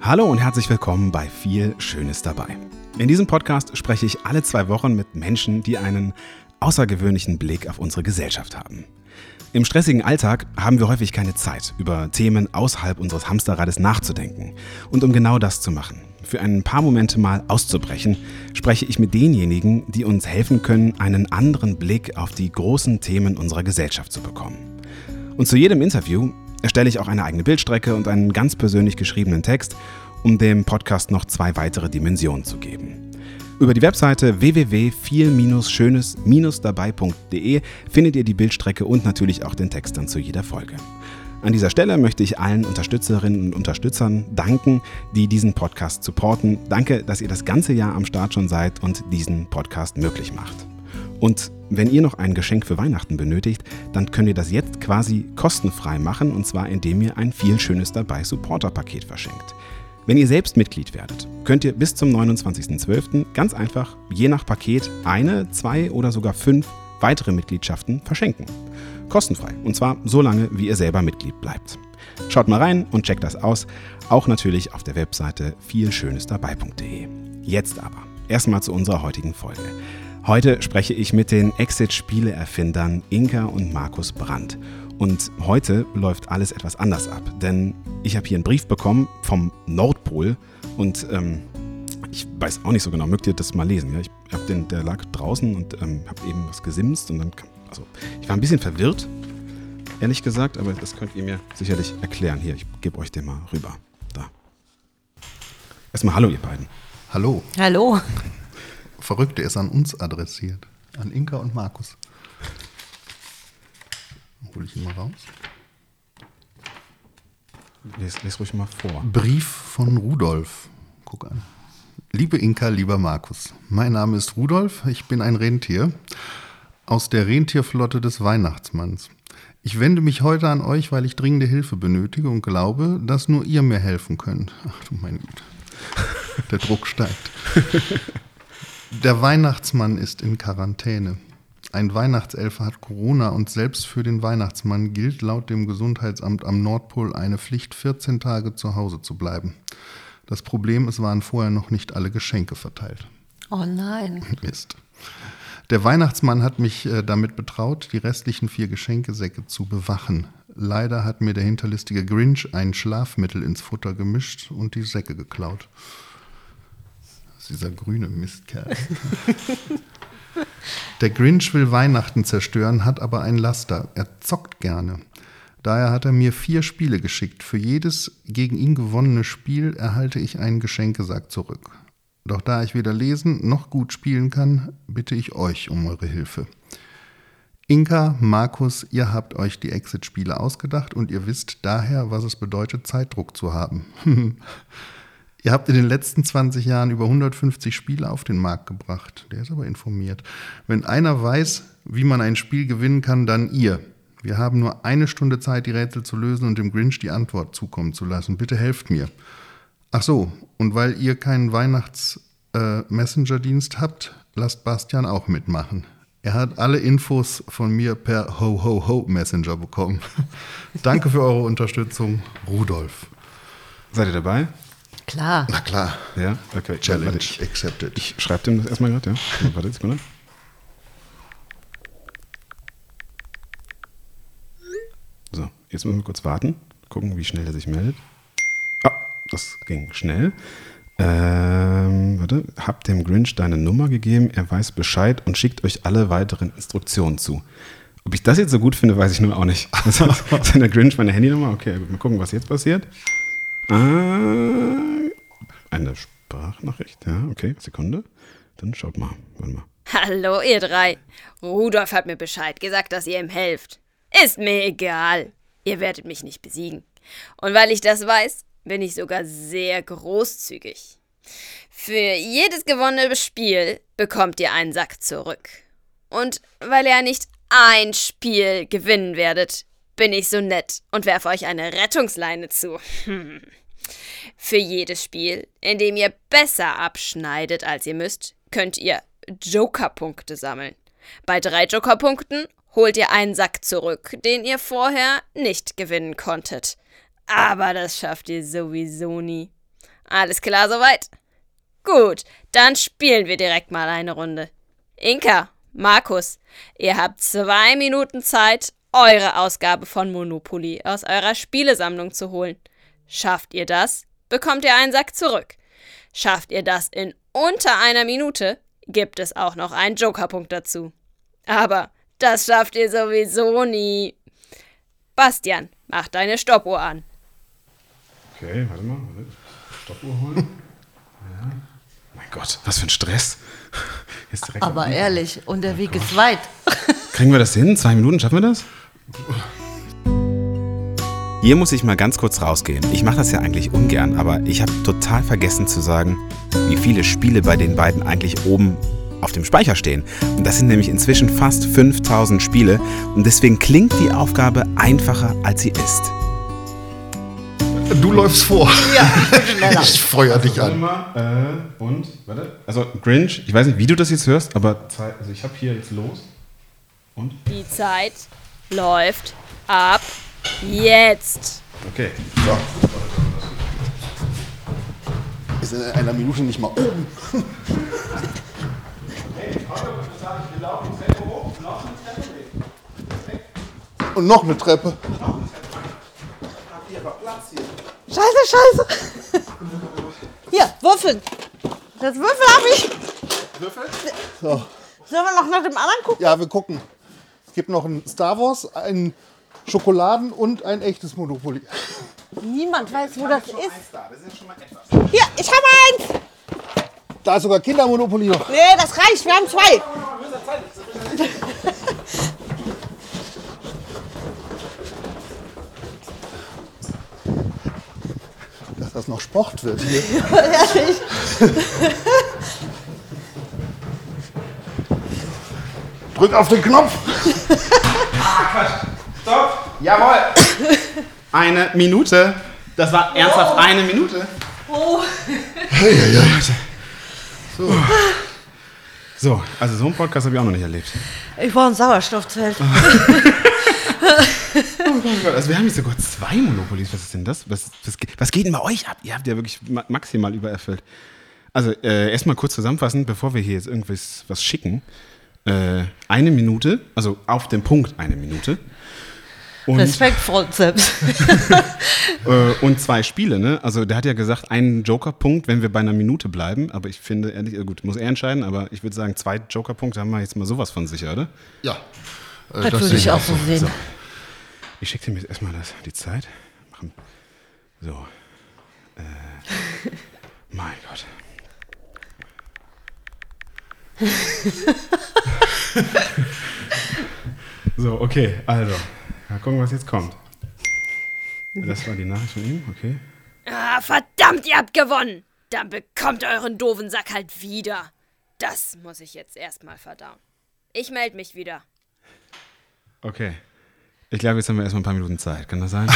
Hallo und herzlich willkommen bei Viel Schönes dabei. In diesem Podcast spreche ich alle zwei Wochen mit Menschen, die einen außergewöhnlichen Blick auf unsere Gesellschaft haben. Im stressigen Alltag haben wir häufig keine Zeit, über Themen außerhalb unseres Hamsterrades nachzudenken. Und um genau das zu machen, für ein paar Momente mal auszubrechen, spreche ich mit denjenigen, die uns helfen können, einen anderen Blick auf die großen Themen unserer Gesellschaft zu bekommen. Und zu jedem Interview erstelle ich auch eine eigene Bildstrecke und einen ganz persönlich geschriebenen Text, um dem Podcast noch zwei weitere Dimensionen zu geben. Über die Webseite www.viel-schönes-dabei.de findet ihr die Bildstrecke und natürlich auch den Text dann zu jeder Folge. An dieser Stelle möchte ich allen Unterstützerinnen und Unterstützern danken, die diesen Podcast supporten. Danke, dass ihr das ganze Jahr am Start schon seid und diesen Podcast möglich macht. Und wenn ihr noch ein Geschenk für Weihnachten benötigt, dann könnt ihr das jetzt quasi kostenfrei machen und zwar indem ihr ein viel Schönes dabei Supporter-Paket verschenkt. Wenn ihr selbst Mitglied werdet, könnt ihr bis zum 29.12. ganz einfach je nach Paket eine, zwei oder sogar fünf weitere Mitgliedschaften verschenken. Kostenfrei. Und zwar so lange, wie ihr selber Mitglied bleibt. Schaut mal rein und checkt das aus. Auch natürlich auf der Webseite vielschönesdabei.de. Jetzt aber erstmal zu unserer heutigen Folge. Heute spreche ich mit den Exit-Spiele-Erfindern Inka und Markus Brandt. Und heute läuft alles etwas anders ab, denn ich habe hier einen Brief bekommen vom Nordpol und ähm, ich weiß auch nicht so genau, mögt ihr das mal lesen? Ja? Ich habe den, der lag draußen und ähm, habe eben was gesimst und dann, kam, also ich war ein bisschen verwirrt, ehrlich gesagt, aber das könnt ihr mir sicherlich erklären. Hier, ich gebe euch den mal rüber. Da. Erstmal Hallo, ihr beiden. Hallo. Hallo. Verrückte ist an uns adressiert. An Inka und Markus. Hol ich ihn mal raus. Les, les ruhig mal vor. Brief von Rudolf. Guck an. Liebe Inka, lieber Markus, mein Name ist Rudolf, ich bin ein Rentier aus der Rentierflotte des Weihnachtsmanns. Ich wende mich heute an euch, weil ich dringende Hilfe benötige und glaube, dass nur ihr mir helfen könnt. Ach du meine Güte. Der Druck steigt. Der Weihnachtsmann ist in Quarantäne. Ein Weihnachtselfer hat Corona und selbst für den Weihnachtsmann gilt laut dem Gesundheitsamt am Nordpol eine Pflicht, 14 Tage zu Hause zu bleiben. Das Problem, es waren vorher noch nicht alle Geschenke verteilt. Oh nein. Mist. Der Weihnachtsmann hat mich äh, damit betraut, die restlichen vier Geschenkesäcke zu bewachen. Leider hat mir der hinterlistige Grinch ein Schlafmittel ins Futter gemischt und die Säcke geklaut. Dieser grüne Mistkerl. Der Grinch will Weihnachten zerstören, hat aber ein Laster. Er zockt gerne. Daher hat er mir vier Spiele geschickt. Für jedes gegen ihn gewonnene Spiel erhalte ich einen Geschenkesack zurück. Doch da ich weder lesen noch gut spielen kann, bitte ich euch um eure Hilfe. Inka, Markus, ihr habt euch die Exit-Spiele ausgedacht und ihr wisst daher, was es bedeutet, Zeitdruck zu haben. Ihr habt in den letzten 20 Jahren über 150 Spiele auf den Markt gebracht. Der ist aber informiert. Wenn einer weiß, wie man ein Spiel gewinnen kann, dann ihr. Wir haben nur eine Stunde Zeit, die Rätsel zu lösen und dem Grinch die Antwort zukommen zu lassen. Bitte helft mir. Ach so, und weil ihr keinen Weihnachts-Messenger-Dienst äh, habt, lasst Bastian auch mitmachen. Er hat alle Infos von mir per Ho-Ho-Ho-Messenger bekommen. Danke für eure Unterstützung, Rudolf. Seid ihr dabei? Klar. Na klar. Ja? Okay. Challenge Warte, ich, accepted. ich schreibe dem das erstmal gerade, ja? Warte, Sekunde. So, jetzt müssen wir kurz warten. Gucken, wie schnell er sich meldet. Ah, das ging schnell. Ähm, warte, hab dem Grinch deine Nummer gegeben, er weiß Bescheid und schickt euch alle weiteren Instruktionen zu. Ob ich das jetzt so gut finde, weiß ich nur auch nicht. Ist der Grinch meine Handynummer? Okay, gut, mal gucken, was jetzt passiert. Ah, eine Sprachnachricht, ja, okay, Sekunde. Dann schaut mal, warte mal. Hallo, ihr drei. Rudolf hat mir Bescheid gesagt, dass ihr ihm helft. Ist mir egal. Ihr werdet mich nicht besiegen. Und weil ich das weiß, bin ich sogar sehr großzügig. Für jedes gewonnene Spiel bekommt ihr einen Sack zurück. Und weil ihr nicht ein Spiel gewinnen werdet, bin ich so nett und werfe euch eine Rettungsleine zu. Hm. Für jedes Spiel, in dem ihr besser abschneidet, als ihr müsst, könnt ihr Joker-Punkte sammeln. Bei drei Joker-Punkten holt ihr einen Sack zurück, den ihr vorher nicht gewinnen konntet. Aber das schafft ihr sowieso nie. Alles klar soweit? Gut, dann spielen wir direkt mal eine Runde. Inka, Markus, ihr habt zwei Minuten Zeit, eure Ausgabe von Monopoly aus eurer Spielesammlung zu holen. Schafft ihr das, bekommt ihr einen Sack zurück. Schafft ihr das in unter einer Minute, gibt es auch noch einen Jokerpunkt dazu. Aber das schafft ihr sowieso nie. Bastian, mach deine Stoppuhr an. Okay, warte mal. Warte. Stoppuhr holen. Ja. Mein Gott, was für ein Stress. Aber ehrlich, und der Weg ist weit. Kriegen wir das hin? Zwei Minuten, schaffen wir das? Hier muss ich mal ganz kurz rausgehen. Ich mache das ja eigentlich ungern, aber ich habe total vergessen zu sagen, wie viele Spiele bei den beiden eigentlich oben auf dem Speicher stehen. Und das sind nämlich inzwischen fast 5000 Spiele und deswegen klingt die Aufgabe einfacher, als sie ist. Du läufst vor. Ja, schneller. Ich feuer dich an. mal, äh, und, warte. Also, Grinch, ich weiß nicht, wie du das jetzt hörst, aber Zeit, also ich habe hier jetzt los. Und? Die Zeit läuft ab jetzt. Okay. Ist in einer Minute nicht mal oben. Und noch eine Treppe. Scheiße, scheiße. Hier, Würfeln. Das Würfel habe ich. So. Sollen wir noch nach dem anderen gucken? Ja, wir gucken. Es gibt noch ein Star Wars, ein Schokoladen und ein echtes Monopoly. Niemand weiß, wo das ist. Hier, ich habe eins. Da ist sogar Kindermonopoly noch. Nee, das reicht. Wir haben zwei. Dass das noch Sport wird hier. Ehrlich. Drück auf den Knopf. Stopp! Jawohl! Eine Minute. Das war ernsthaft eine Minute. So. So, also so einen Podcast habe ich auch noch nicht erlebt. Ich brauche ein Sauerstoffzelt. Also wir haben jetzt sogar zwei Monopolies. Was ist denn das? Was, was, was geht denn bei euch ab? Ihr habt ja wirklich ma maximal übererfüllt. Also äh, erstmal kurz zusammenfassen, bevor wir hier jetzt irgendwas was schicken. Äh, eine Minute, also auf den Punkt eine Minute. Und, Respekt vor uns selbst. äh, und zwei Spiele, ne? Also der hat ja gesagt, einen Joker-Punkt, wenn wir bei einer Minute bleiben. Aber ich finde, ehrlich, äh, gut, muss er entscheiden, aber ich würde sagen, zwei Joker-Punkte haben wir jetzt mal sowas von sicher, oder? Ja. Äh, Das würde sehe ich auch so sehen. So. Ich schicke dir jetzt erstmal das, die Zeit. Machen. So. Äh, mein Gott. so, okay, also. Mal gucken, was jetzt kommt. Das war die Nachricht von ihm, okay. Ah, verdammt, ihr habt gewonnen. Dann bekommt ihr euren doofen Sack halt wieder. Das muss ich jetzt erstmal verdauen. Ich melde mich wieder. Okay. Ich glaube, jetzt haben wir erstmal ein paar Minuten Zeit. Kann das sein?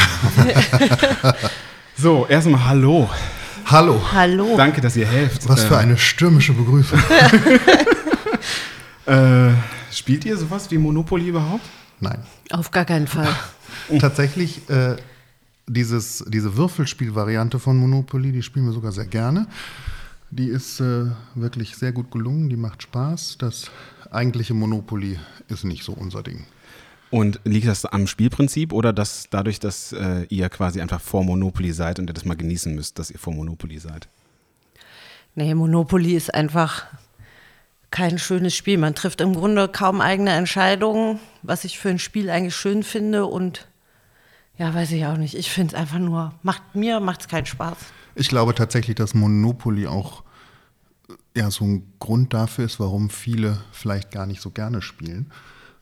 so, erstmal Hallo. Hallo. Hallo. Danke, dass ihr helft. Was für Äh, eine stürmische Begrüßung. Äh, spielt ihr sowas wie Monopoly überhaupt? Nein. Auf gar keinen Fall. Tatsächlich, äh, dieses, diese Würfelspielvariante von Monopoly, die spielen wir sogar sehr gerne. Die ist äh, wirklich sehr gut gelungen, die macht Spaß. Das eigentliche Monopoly ist nicht so unser Ding. Und liegt das am Spielprinzip oder dass dadurch, dass äh, ihr quasi einfach vor Monopoly seid und ihr das mal genießen müsst, dass ihr vor Monopoly seid? Nee, Monopoly ist einfach kein schönes Spiel. Man trifft im Grunde kaum eigene Entscheidungen, was ich für ein Spiel eigentlich schön finde. Und ja, weiß ich auch nicht. Ich finde es einfach nur, macht mir macht keinen Spaß. Ich glaube tatsächlich, dass Monopoly auch äh, ja, so ein Grund dafür ist, warum viele vielleicht gar nicht so gerne spielen.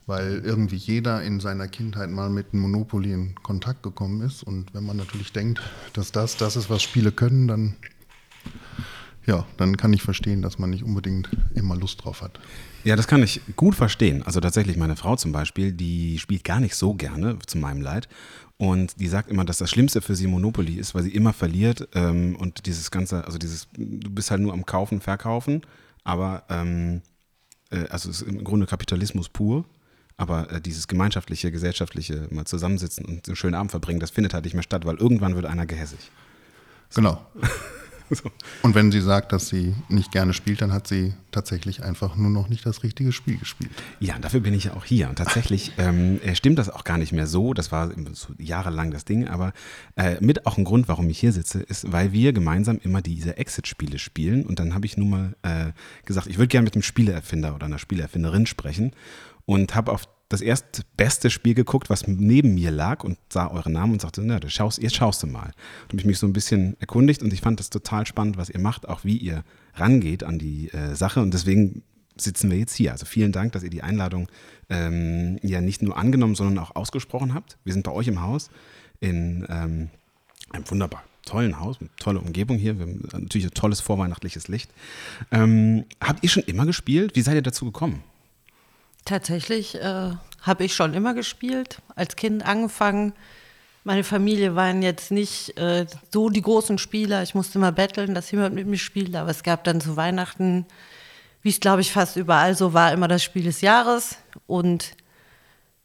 Weil irgendwie jeder in seiner Kindheit mal mit Monopoly in Kontakt gekommen ist. Und wenn man natürlich denkt, dass das das ist, was Spiele können, dann, ja, dann kann ich verstehen, dass man nicht unbedingt immer Lust drauf hat. Ja, das kann ich gut verstehen. Also tatsächlich meine Frau zum Beispiel, die spielt gar nicht so gerne, zu meinem Leid. Und die sagt immer, dass das Schlimmste für sie Monopoly ist, weil sie immer verliert. Ähm, und dieses ganze, also dieses, du bist halt nur am Kaufen, Verkaufen. Aber, ähm, äh, also es ist im Grunde Kapitalismus pur. Aber äh, dieses gemeinschaftliche, gesellschaftliche, mal zusammensitzen und einen schönen Abend verbringen, das findet halt nicht mehr statt, weil irgendwann wird einer gehässig. Genau. so. Und wenn sie sagt, dass sie nicht gerne spielt, dann hat sie tatsächlich einfach nur noch nicht das richtige Spiel gespielt. Ja, dafür bin ich ja auch hier. Und tatsächlich ähm, äh, stimmt das auch gar nicht mehr so. Das war so jahrelang das Ding. Aber äh, mit auch ein Grund, warum ich hier sitze, ist, weil wir gemeinsam immer diese Exit-Spiele spielen. Und dann habe ich nun mal äh, gesagt, ich würde gerne mit einem Spieleerfinder oder einer Spieleerfinderin sprechen und habe auf das erstbeste Spiel geguckt, was neben mir lag und sah eure Namen und sagte, na, schaust, jetzt schaust du mal. Und habe ich mich so ein bisschen erkundigt und ich fand das total spannend, was ihr macht, auch wie ihr rangeht an die äh, Sache und deswegen sitzen wir jetzt hier. Also vielen Dank, dass ihr die Einladung ähm, ja nicht nur angenommen, sondern auch ausgesprochen habt. Wir sind bei euch im Haus in ähm, einem wunderbar tollen Haus, tolle Umgebung hier, wir haben natürlich ein tolles vorweihnachtliches Licht. Ähm, habt ihr schon immer gespielt? Wie seid ihr dazu gekommen? Tatsächlich äh, habe ich schon immer gespielt, als Kind angefangen. Meine Familie waren jetzt nicht äh, so die großen Spieler. Ich musste immer betteln, dass jemand mit mir spielt. Aber es gab dann zu Weihnachten, wie es glaube ich fast überall so war, immer das Spiel des Jahres. Und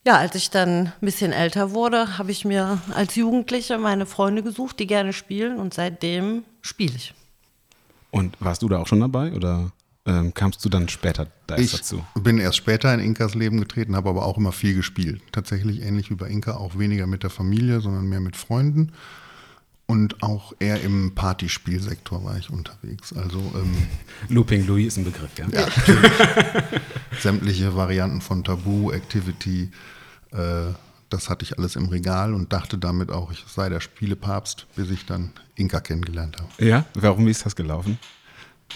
ja, als ich dann ein bisschen älter wurde, habe ich mir als Jugendliche meine Freunde gesucht, die gerne spielen. Und seitdem spiele ich. Und warst du da auch schon dabei oder? Ähm, kamst du dann später da ich dazu? Ich bin erst später in Inkas Leben getreten, habe aber auch immer viel gespielt. Tatsächlich ähnlich wie bei Inka, auch weniger mit der Familie, sondern mehr mit Freunden. Und auch eher im Partyspielsektor war ich unterwegs. Also ähm, Looping Louis ist ein Begriff, ja. ja Sämtliche Varianten von Tabu, Activity, äh, das hatte ich alles im Regal und dachte damit auch, ich sei der Spielepapst, bis ich dann Inka kennengelernt habe. Ja, warum ist das gelaufen?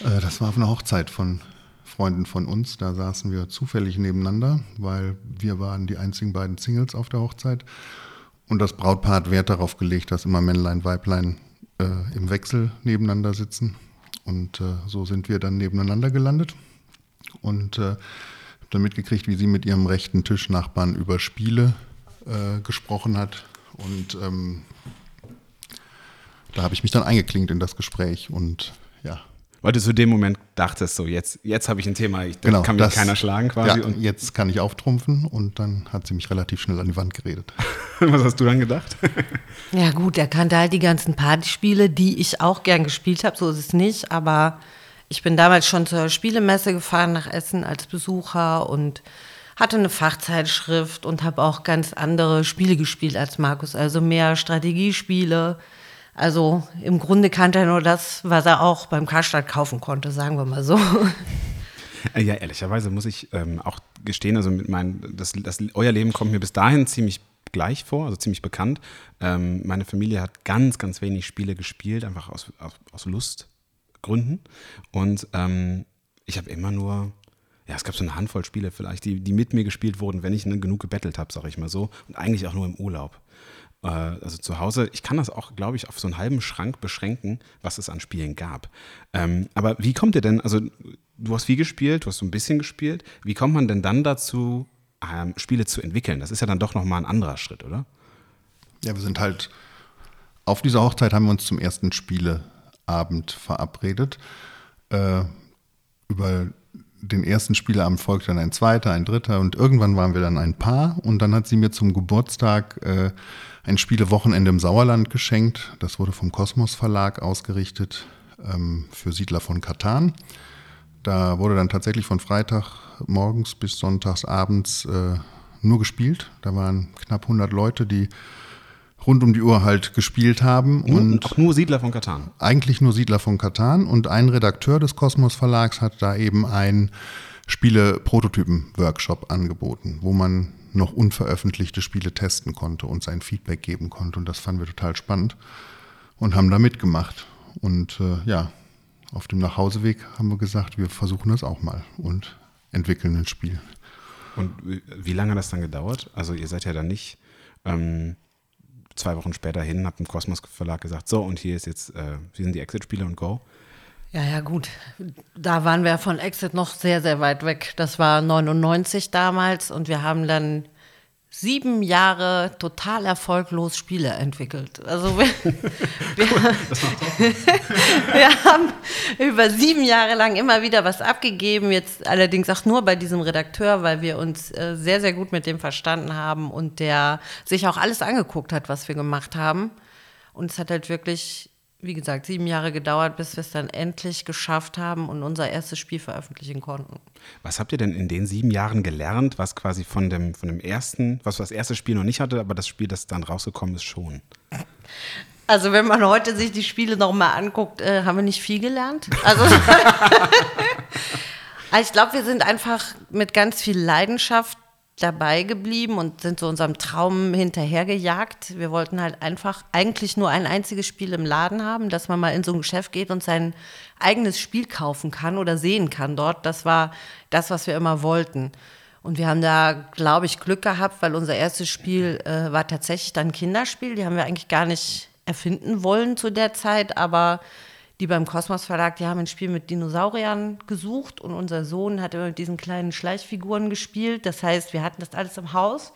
Äh, das war auf einer Hochzeit von Freunden von uns. Da saßen wir zufällig nebeneinander, weil wir waren die einzigen beiden Singles auf der Hochzeit. Und das Brautpaar hat Wert darauf gelegt, dass immer Männlein, Weiblein äh, im Wechsel nebeneinander sitzen. Und äh, so sind wir dann nebeneinander gelandet. Und äh, dann mitgekriegt, wie sie mit ihrem rechten Tischnachbarn über Spiele äh, gesprochen hat. Und ähm, da habe ich mich dann eingeklinkt in das Gespräch und ja, weil du zu dem Moment dachtest, so jetzt, jetzt habe ich ein Thema, ich, genau, kann mich das, keiner schlagen quasi. Ja, und jetzt kann ich auftrumpfen und dann hat sie mich relativ schnell an die Wand geredet. Was hast du dann gedacht? ja gut, er kannte halt die ganzen Partyspiele, die ich auch gern gespielt habe, so ist es nicht, aber ich bin damals schon zur Spielemesse gefahren nach Essen als Besucher und hatte eine Fachzeitschrift und habe auch ganz andere Spiele gespielt als Markus, also mehr Strategiespiele, also im Grunde kannte er nur das, was er auch beim Karstadt kaufen konnte, sagen wir mal so. Äh, ja, ehrlicherweise muss ich ähm, auch gestehen, also mit meinen, das, das, euer Leben kommt mir bis dahin ziemlich gleich vor, also ziemlich bekannt. Ähm, meine Familie hat ganz, ganz wenig Spiele gespielt, einfach aus, aus, aus Lustgründen. Und ähm, ich habe immer nur, ja, es gab so eine Handvoll Spiele vielleicht, die, die mit mir gespielt wurden, wenn ich ne, genug gebettelt habe, sage ich mal so. Und eigentlich auch nur im Urlaub. Äh, also zu Hause, ich kann das auch, glaube ich, auf so einen halben Schrank beschränken, was es an Spielen gab. Ähm, aber wie kommt ihr denn, also du hast viel gespielt, du hast so ein bisschen gespielt, wie kommt man denn dann dazu, ähm, Spiele zu entwickeln? Das ist ja dann doch nochmal ein anderer Schritt, oder? Ja, wir sind halt, auf dieser Hochzeit haben wir uns zum ersten Spieleabend verabredet. Äh, über den ersten Spieleabend folgte dann ein zweiter, ein dritter und irgendwann waren wir dann ein Paar und dann hat sie mir zum Geburtstag äh, ein Spielewochenende im Sauerland geschenkt. Das wurde vom Kosmos Verlag ausgerichtet ähm, für Siedler von Katan. Da wurde dann tatsächlich von Freitag morgens bis sonntags abends äh, nur gespielt. Da waren knapp 100 Leute, die rund um die Uhr halt gespielt haben. Und auch nur Siedler von Katan. Eigentlich nur Siedler von Katan. Und ein Redakteur des Kosmos Verlags hat da eben einen Spiele-Prototypen-Workshop angeboten, wo man noch unveröffentlichte Spiele testen konnte und sein Feedback geben konnte. Und das fanden wir total spannend und haben da mitgemacht. Und äh, ja, auf dem Nachhauseweg haben wir gesagt, wir versuchen das auch mal und entwickeln ein Spiel. Und wie lange hat das dann gedauert? Also ihr seid ja dann nicht ähm, zwei Wochen später hin, habt im Kosmos Verlag gesagt, so und hier ist jetzt, äh, hier sind die Exit-Spiele und Go. Ja, ja, gut. Da waren wir von Exit noch sehr, sehr weit weg. Das war 99 damals und wir haben dann sieben Jahre total erfolglos Spiele entwickelt. Also wir, wir, wir, haben über sieben Jahre lang immer wieder was abgegeben, jetzt allerdings auch nur bei diesem Redakteur, weil wir uns äh, sehr, sehr gut mit dem verstanden haben und der sich auch alles angeguckt hat, was wir gemacht haben. Und es hat halt wirklich wie gesagt, sieben Jahre gedauert, bis wir es dann endlich geschafft haben und unser erstes Spiel veröffentlichen konnten. Was habt ihr denn in den sieben Jahren gelernt, was quasi von dem, von dem ersten, was das erste Spiel noch nicht hatte, aber das Spiel, das dann rausgekommen ist, schon? Also wenn man heute sich die Spiele nochmal anguckt, äh, haben wir nicht viel gelernt. Also, also ich glaube, wir sind einfach mit ganz viel Leidenschaft dabei geblieben und sind so unserem Traum hinterhergejagt. Wir wollten halt einfach eigentlich nur ein einziges Spiel im Laden haben, dass man mal in so ein Geschäft geht und sein eigenes Spiel kaufen kann oder sehen kann dort. Das war das, was wir immer wollten. Und wir haben da, glaube ich, Glück gehabt, weil unser erstes Spiel äh, war tatsächlich dann Kinderspiel. Die haben wir eigentlich gar nicht erfinden wollen zu der Zeit, aber die beim Kosmos Verlag, die haben ein Spiel mit Dinosauriern gesucht und unser Sohn hat immer mit diesen kleinen Schleichfiguren gespielt. Das heißt, wir hatten das alles im Haus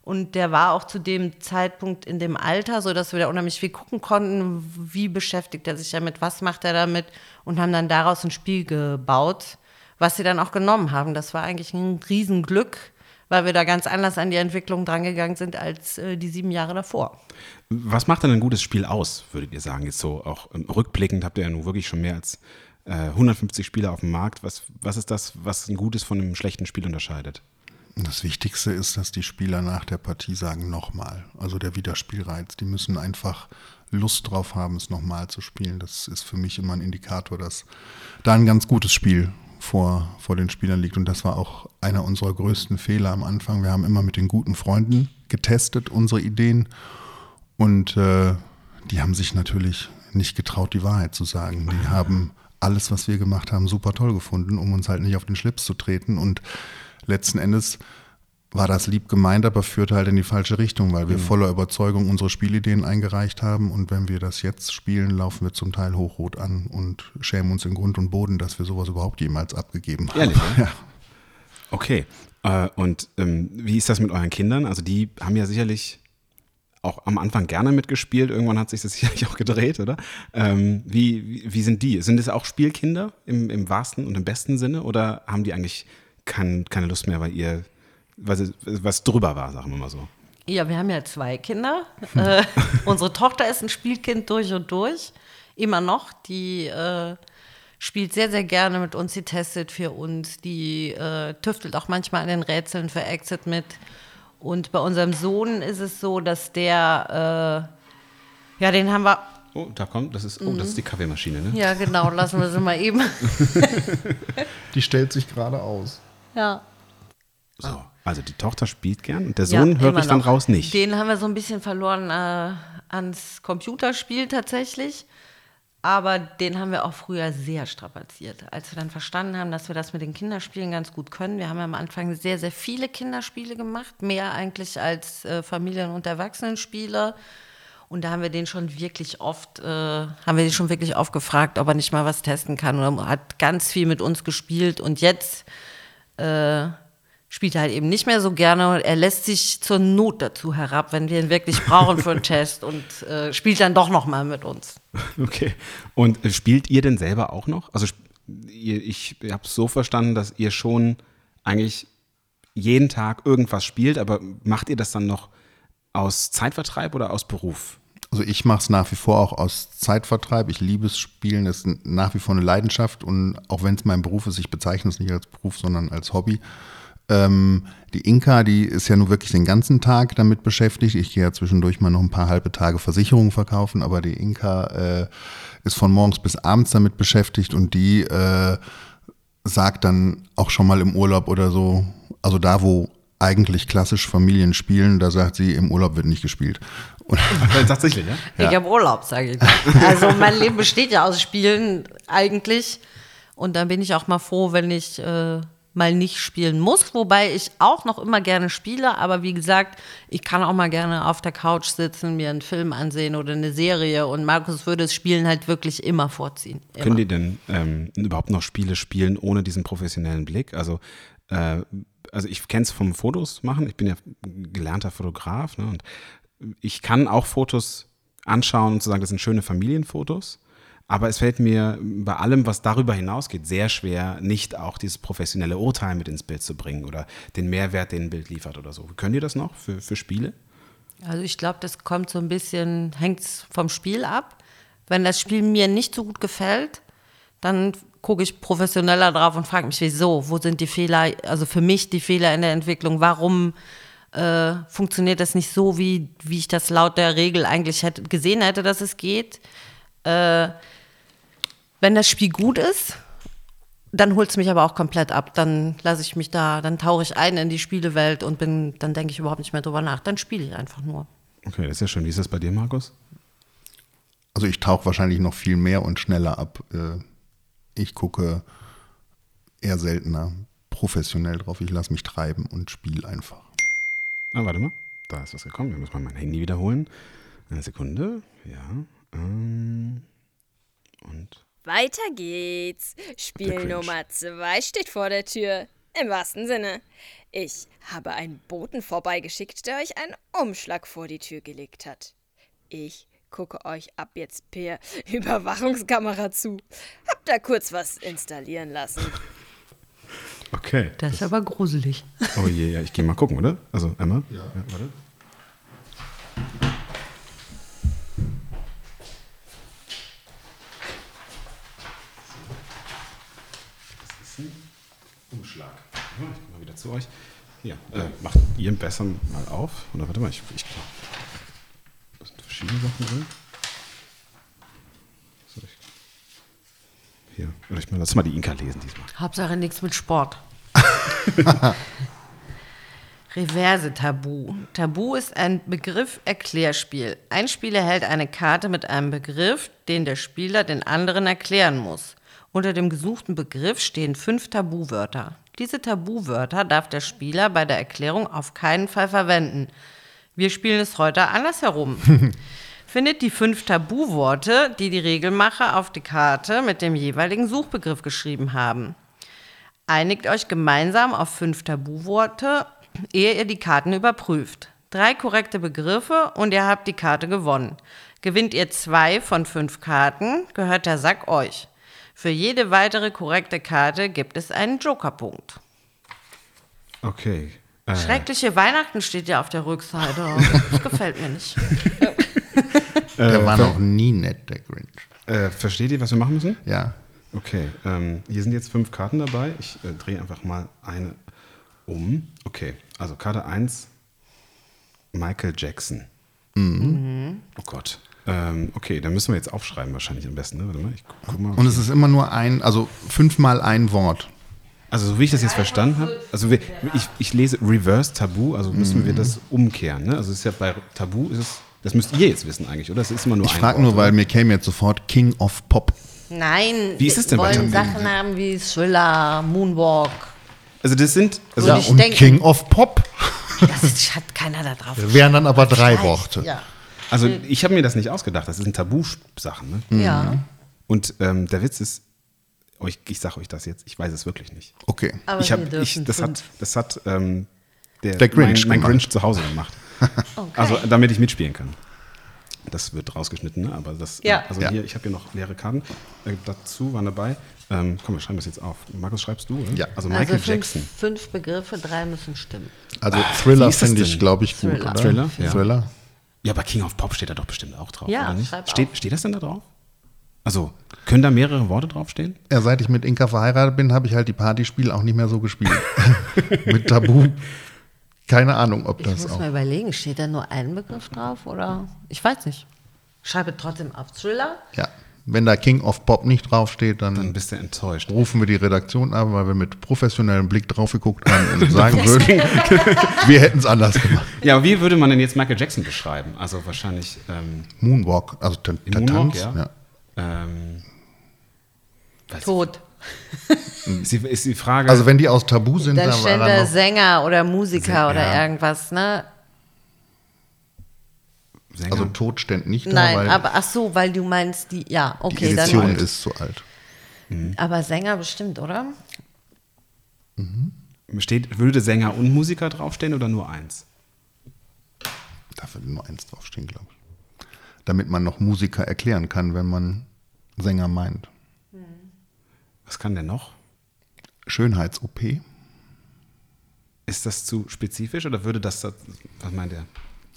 und der war auch zu dem Zeitpunkt in dem Alter, so dass wir da unheimlich viel gucken konnten, wie beschäftigt er sich damit, was macht er damit und haben dann daraus ein Spiel gebaut, was sie dann auch genommen haben. Das war eigentlich ein Riesenglück weil wir da ganz anders an die Entwicklung drangegangen sind als äh, die sieben Jahre davor. Was macht denn ein gutes Spiel aus, würdet ihr sagen? Jetzt so auch rückblickend habt ihr ja nun wirklich schon mehr als äh, 150 Spiele auf dem Markt. Was, was ist das, was ein gutes von einem schlechten Spiel unterscheidet? Das Wichtigste ist, dass die Spieler nach der Partie sagen, nochmal. Also der Wiederspielreiz. Die müssen einfach Lust drauf haben, es nochmal zu spielen. Das ist für mich immer ein Indikator, dass da ein ganz gutes Spiel vor, vor den Spielern liegt. Und das war auch einer unserer größten Fehler am Anfang. Wir haben immer mit den guten Freunden getestet, unsere Ideen. Und äh, die haben sich natürlich nicht getraut, die Wahrheit zu sagen. Die haben alles, was wir gemacht haben, super toll gefunden, um uns halt nicht auf den Schlips zu treten. Und letzten Endes war das lieb gemeint, aber führte halt in die falsche Richtung, weil wir mhm. voller Überzeugung unsere Spielideen eingereicht haben. Und wenn wir das jetzt spielen, laufen wir zum Teil hochrot an und schämen uns in Grund und Boden, dass wir sowas überhaupt jemals abgegeben haben. Ehrlich? Ja. Okay. Äh, und ähm, wie ist das mit euren Kindern? Also die haben ja sicherlich auch am Anfang gerne mitgespielt. Irgendwann hat sich das sicherlich auch gedreht, oder? Ähm, wie, wie, wie, sind die? Sind es auch Spielkinder im, im wahrsten und im besten Sinne? Oder haben die eigentlich kein, keine Lust mehr, weil ihr was, was drüber war, sagen wir mal so. Ja, wir haben ja zwei Kinder. äh, unsere Tochter ist ein Spielkind durch und durch. Immer noch. Die äh, spielt sehr, sehr gerne mit uns. Sie testet für uns. Die äh, tüftelt auch manchmal an den Rätseln für Exit mit. Und bei unserem Sohn ist es so, dass der, äh, ja, den haben wir. Oh, da kommt, das ist, oh, das ist die Kaffeemaschine, ne? Ja, genau, lassen wir sie mal eben. die stellt sich gerade aus. Ja. So. Also die Tochter spielt gern und der Sohn ja, hört mich dann raus nicht. Den haben wir so ein bisschen verloren äh, ans Computerspiel tatsächlich. Aber den haben wir auch früher sehr strapaziert. Als wir dann verstanden haben, dass wir das mit den Kinderspielen ganz gut können. Wir haben ja am Anfang sehr, sehr viele Kinderspiele gemacht. Mehr eigentlich als äh, Familien- und Erwachsenenspiele. Und da haben wir den schon wirklich oft, äh, haben wir den schon wirklich oft gefragt, ob er nicht mal was testen kann. Und er hat ganz viel mit uns gespielt. Und jetzt äh, spielt er halt eben nicht mehr so gerne. Er lässt sich zur Not dazu herab, wenn wir ihn wirklich brauchen für einen Test und äh, spielt dann doch noch mal mit uns. Okay. Und äh, spielt ihr denn selber auch noch? Also ihr, ich habe es so verstanden, dass ihr schon eigentlich jeden Tag irgendwas spielt, aber macht ihr das dann noch aus Zeitvertreib oder aus Beruf? Also ich mache es nach wie vor auch aus Zeitvertreib. Ich liebe es Spielen, das ist nach wie vor eine Leidenschaft und auch wenn es mein Beruf ist, ich bezeichne es nicht als Beruf, sondern als Hobby. Ähm, die Inka, die ist ja nur wirklich den ganzen Tag damit beschäftigt. Ich gehe ja zwischendurch mal noch ein paar halbe Tage Versicherungen verkaufen, aber die Inka äh, ist von morgens bis abends damit beschäftigt und die äh, sagt dann auch schon mal im Urlaub oder so, also da, wo eigentlich klassisch Familien spielen, da sagt sie, im Urlaub wird nicht gespielt. Und Tatsächlich, ja? Ich habe Urlaub, sage ich. Also mein Leben besteht ja aus Spielen eigentlich. Und dann bin ich auch mal froh, wenn ich äh, mal nicht spielen muss, wobei ich auch noch immer gerne spiele, aber wie gesagt, ich kann auch mal gerne auf der Couch sitzen, mir einen Film ansehen oder eine Serie und Markus würde das Spielen halt wirklich immer vorziehen. Immer. Können die denn ähm, überhaupt noch Spiele spielen ohne diesen professionellen Blick? Also, äh, also ich kenne es vom Fotos machen, ich bin ja gelernter Fotograf ne, und ich kann auch Fotos anschauen und zu sagen, das sind schöne Familienfotos. Aber es fällt mir bei allem, was darüber hinausgeht, sehr schwer, nicht auch dieses professionelle Urteil mit ins Bild zu bringen oder den Mehrwert, den ein Bild liefert oder so. Könnt ihr das noch für, für Spiele? Also ich glaube, das kommt so ein bisschen, hängt vom Spiel ab. Wenn das Spiel mir nicht so gut gefällt, dann gucke ich professioneller drauf und frage mich, wieso? Wo sind die Fehler? Also für mich die Fehler in der Entwicklung. Warum äh, funktioniert das nicht so, wie, wie ich das laut der Regel eigentlich hätte, gesehen hätte, dass es geht? Äh, wenn das Spiel gut ist, dann holt es mich aber auch komplett ab. Dann lasse ich mich da, dann tauche ich ein in die Spielewelt und bin, dann denke ich überhaupt nicht mehr drüber nach. Dann spiele ich einfach nur. Okay, das ist ja schön. Wie ist das bei dir, Markus? Also ich tauche wahrscheinlich noch viel mehr und schneller ab. Äh, Ich gucke eher seltener professionell drauf. Ich lasse mich treiben und spiele einfach. Ah, warte mal. Da ist was gekommen. Wir müssen mal mein Handy wiederholen. Eine Sekunde. Ja. Ähm, und. Weiter geht's. Spiel. Nummer zwei steht vor der Tür. Im wahrsten Sinne. Ich habe einen Boten vorbeigeschickt, der euch einen Umschlag vor die Tür gelegt hat. Ich gucke euch ab jetzt per Überwachungskamera zu. Hab da kurz was installieren lassen. Okay. Das ist aber gruselig. Oh je, ja, ich gehe mal gucken, oder? Also, Emma? Ja. warte. Umschlag. Ja, ich komme mal wieder zu euch. Hier, äh, macht ihr besser mal auf. Oder warte mal, ich. ich da sind verschiedene Sachen drin. So, ich, hier, oder ich mal, lass mal die Inka lesen diesmal. Hauptsache nichts mit Sport. Reverse Tabu. Tabu ist ein Begriff-Erklärspiel. Ein Spieler hält eine Karte mit einem Begriff, den der Spieler den anderen erklären muss. Unter dem gesuchten Begriff stehen fünf Tabuwörter. Diese Tabuwörter darf der Spieler bei der Erklärung auf keinen Fall verwenden. Wir spielen es heute andersherum. Findet die fünf Tabuworte, die die Regelmacher auf die Karte mit dem jeweiligen Suchbegriff geschrieben haben. Einigt euch gemeinsam auf fünf Tabuworte, ehe ihr die Karten überprüft. Drei korrekte Begriffe und ihr habt die Karte gewonnen. Gewinnt ihr zwei von fünf Karten, gehört der Sack euch. Für jede weitere korrekte Karte gibt es einen Jokerpunkt. Okay. Äh, Schreckliche Weihnachten steht ja auf der Rückseite. Das gefällt mir nicht. Der war noch nie nett, der Grinch. äh, versteht ihr, was wir machen müssen? Ja. Okay, ähm, hier sind jetzt fünf Karten dabei. Ich äh, drehe einfach mal eine um. Okay, also Karte 1, Michael Jackson. Oh Gott. Ähm, okay, dann müssen wir jetzt aufschreiben wahrscheinlich am besten. Ne? Warte mal, ich gu- guck mal. Und es ist immer nur ein, also fünfmal ein Wort. Also so wie ich das jetzt verstanden habe, also wir, ich, ich lese Reverse Tabu, also müssen wir das umkehren. Ne? Also es ist ja bei Tabu ist es, das müsst ihr jetzt wissen eigentlich, oder? Es ist immer nur Ich ein frage nur, weil mir käme jetzt sofort King of Pop. Nein, Wie ist es denn wir bei wollen Tabu? Sachen haben wie Thriller, Moonwalk. Also das sind, also Ja, Und denke- King of Pop Das hat keiner da drauf. wären dann aber drei Worte. Ja. Also ich habe mir das nicht ausgedacht. Das sind Tabu-Sachen. Ne? ja. Und ähm, der Witz ist, euch, ich sage euch das jetzt, ich weiß es wirklich nicht. Okay. Aber ich wir hab, dürfen ich, das hat, das hat ähm, der, Der Grinch mein, mein. Grinch zu Hause gemacht. Also damit ich mitspielen kann. Das wird rausgeschnitten, ne? aber das, Ja. also Ja. hier, ich habe hier noch leere Karten. Äh, dazu waren dabei. Ähm, komm, wir schreiben das jetzt auf. Markus, schreibst du, oder? Ja. Also Michael also fünf, Jackson. fünf Begriffe, drei müssen stimmen. Also wie Thriller finde ich, glaube ich, gut, Thriller. oder? Thriller, ja. Thriller. Ja, bei King of Pop steht da doch bestimmt auch drauf, Ja, oder nicht? schreib Steht, auf. steht das denn da drauf? Also, können da mehrere Worte draufstehen? Ja, seit ich mit Inka verheiratet bin, habe ich halt die Partyspiele auch nicht mehr so gespielt. mit Tabu. Keine Ahnung, ob Ich das muss auch. mal überlegen, steht da nur ein Begriff drauf oder? Ich weiß nicht. Schreibe trotzdem auf Thriller. Ja. Wenn da King of Pop nicht draufsteht, dann, Dann bist du enttäuscht. rufen wir die Redaktion an, weil wir mit professionellem Blick drauf geguckt haben und sagen würden, wir hätten es anders gemacht. Ja, aber wie würde man denn jetzt Michael Jackson beschreiben? Also wahrscheinlich ähm, Moonwalk, also der, der Moonwalk, Tanz. ja. Ja. ähm, Tot. ist, die, ist die Frage. Also wenn die aus Tabu sind, Dann dann war da Sänger oder Musiker Sänger, oder ja. irgendwas, ne? Sänger, Also Tod ständ nicht da, Nein, weil aber ach so, weil du meinst die, ja, die okay, Edition dann. ist zu alt. Aber Sänger bestimmt, oder? steht, würde Sänger und Musiker draufstehen oder nur eins? Da würde nur eins draufstehen, glaube ich. Damit man noch Musiker erklären kann, wenn man Sänger meint. Was kann der noch? Schönheits-OP. Ist das zu spezifisch oder würde das, was meint er?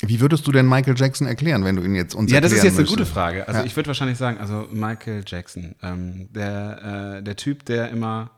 Wie würdest du denn Michael Jackson erklären, wenn du ihn jetzt uns Ja, das ist jetzt eine gute müsstest? Frage. Also Ja. ich würde wahrscheinlich sagen, also Michael Jackson, ähm, der, äh, der Typ, der immer,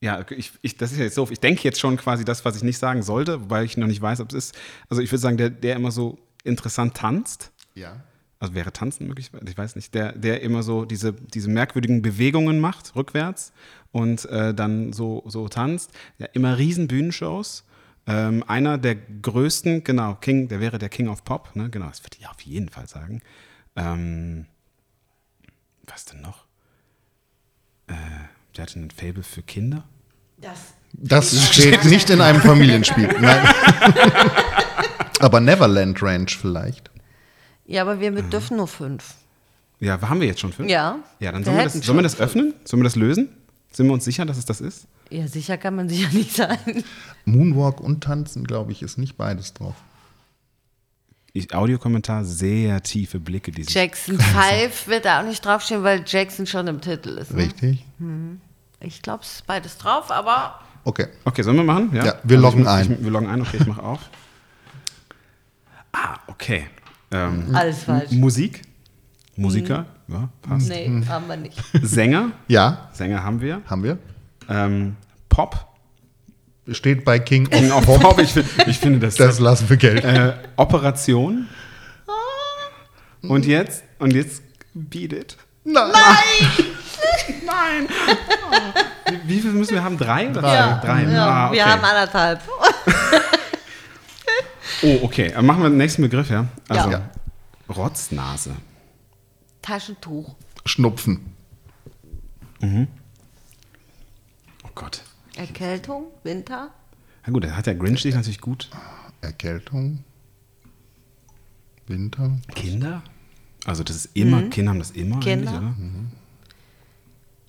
ja, ich, ich, das ist ja jetzt doof. Ich denke jetzt schon quasi das, was ich nicht sagen sollte, wobei ich noch nicht weiß, ob es ist. Also ich würde sagen, der, der immer so interessant tanzt. Ja. Also wäre tanzen möglich? Ich weiß nicht. Der, der immer so diese, diese merkwürdigen Bewegungen macht, rückwärts und äh, dann so, so tanzt. Ja, immer riesen Bühnenshows. Ähm, einer der größten, genau, King, der wäre der King of Pop, ne? Genau, das würde ich auf jeden Fall sagen. Ähm, was denn noch? Äh, der hatte ein Fable für Kinder. Das Das steht nicht in einem Familienspiel. Nein. Aber Neverland Ranch vielleicht. ja, aber wir dürfen nur fünf. Ja, haben wir jetzt schon fünf? Ja. Ja, dann Wir sollen wir, das, sollen wir das öffnen? Sollen wir das lösen? Sind wir uns sicher, dass es das ist? Ja, sicher kann man sich ja nicht sein. Moonwalk und Tanzen, glaube ich, ist nicht beides drauf. Ich, Audiokommentar, sehr tiefe Blicke. Jackson 5 wird da auch nicht draufstehen, weil Jackson schon im Titel ist. Ne? Richtig? Ich glaube, es ist beides drauf, aber Okay. Okay, sollen wir machen? Ja, wir loggen ich, ein. Ich, wir loggen ein, okay, ich mache auf. Ah, okay. Ähm, alles falsch. M- Musik? Musiker? Ja, passt. Nee, haben wir nicht. Sänger? Ja, Sänger haben wir. haben wir. Ähm, Pop? Steht bei King King of of Pop, ich, find- ich finde das. Das lassen wir Geld. äh, Operation? Und jetzt? Und jetzt Beat It? Nein! Nein! Oh. Wie, wie viel müssen wir haben? Drei? Oder Drei. Ja, Drei. ja, Ah, okay. wir haben anderthalb. Oh, okay. Machen wir den nächsten Begriff, ja? Also, Ja. Rotznase. Taschentuch. Schnupfen. Oh Gott. Erkältung, Winter. Na gut, da hat der Grinch dich natürlich gut. Erkältung. Winter. Kinder? Also das ist immer, Kinder haben das immer Kinder. eigentlich,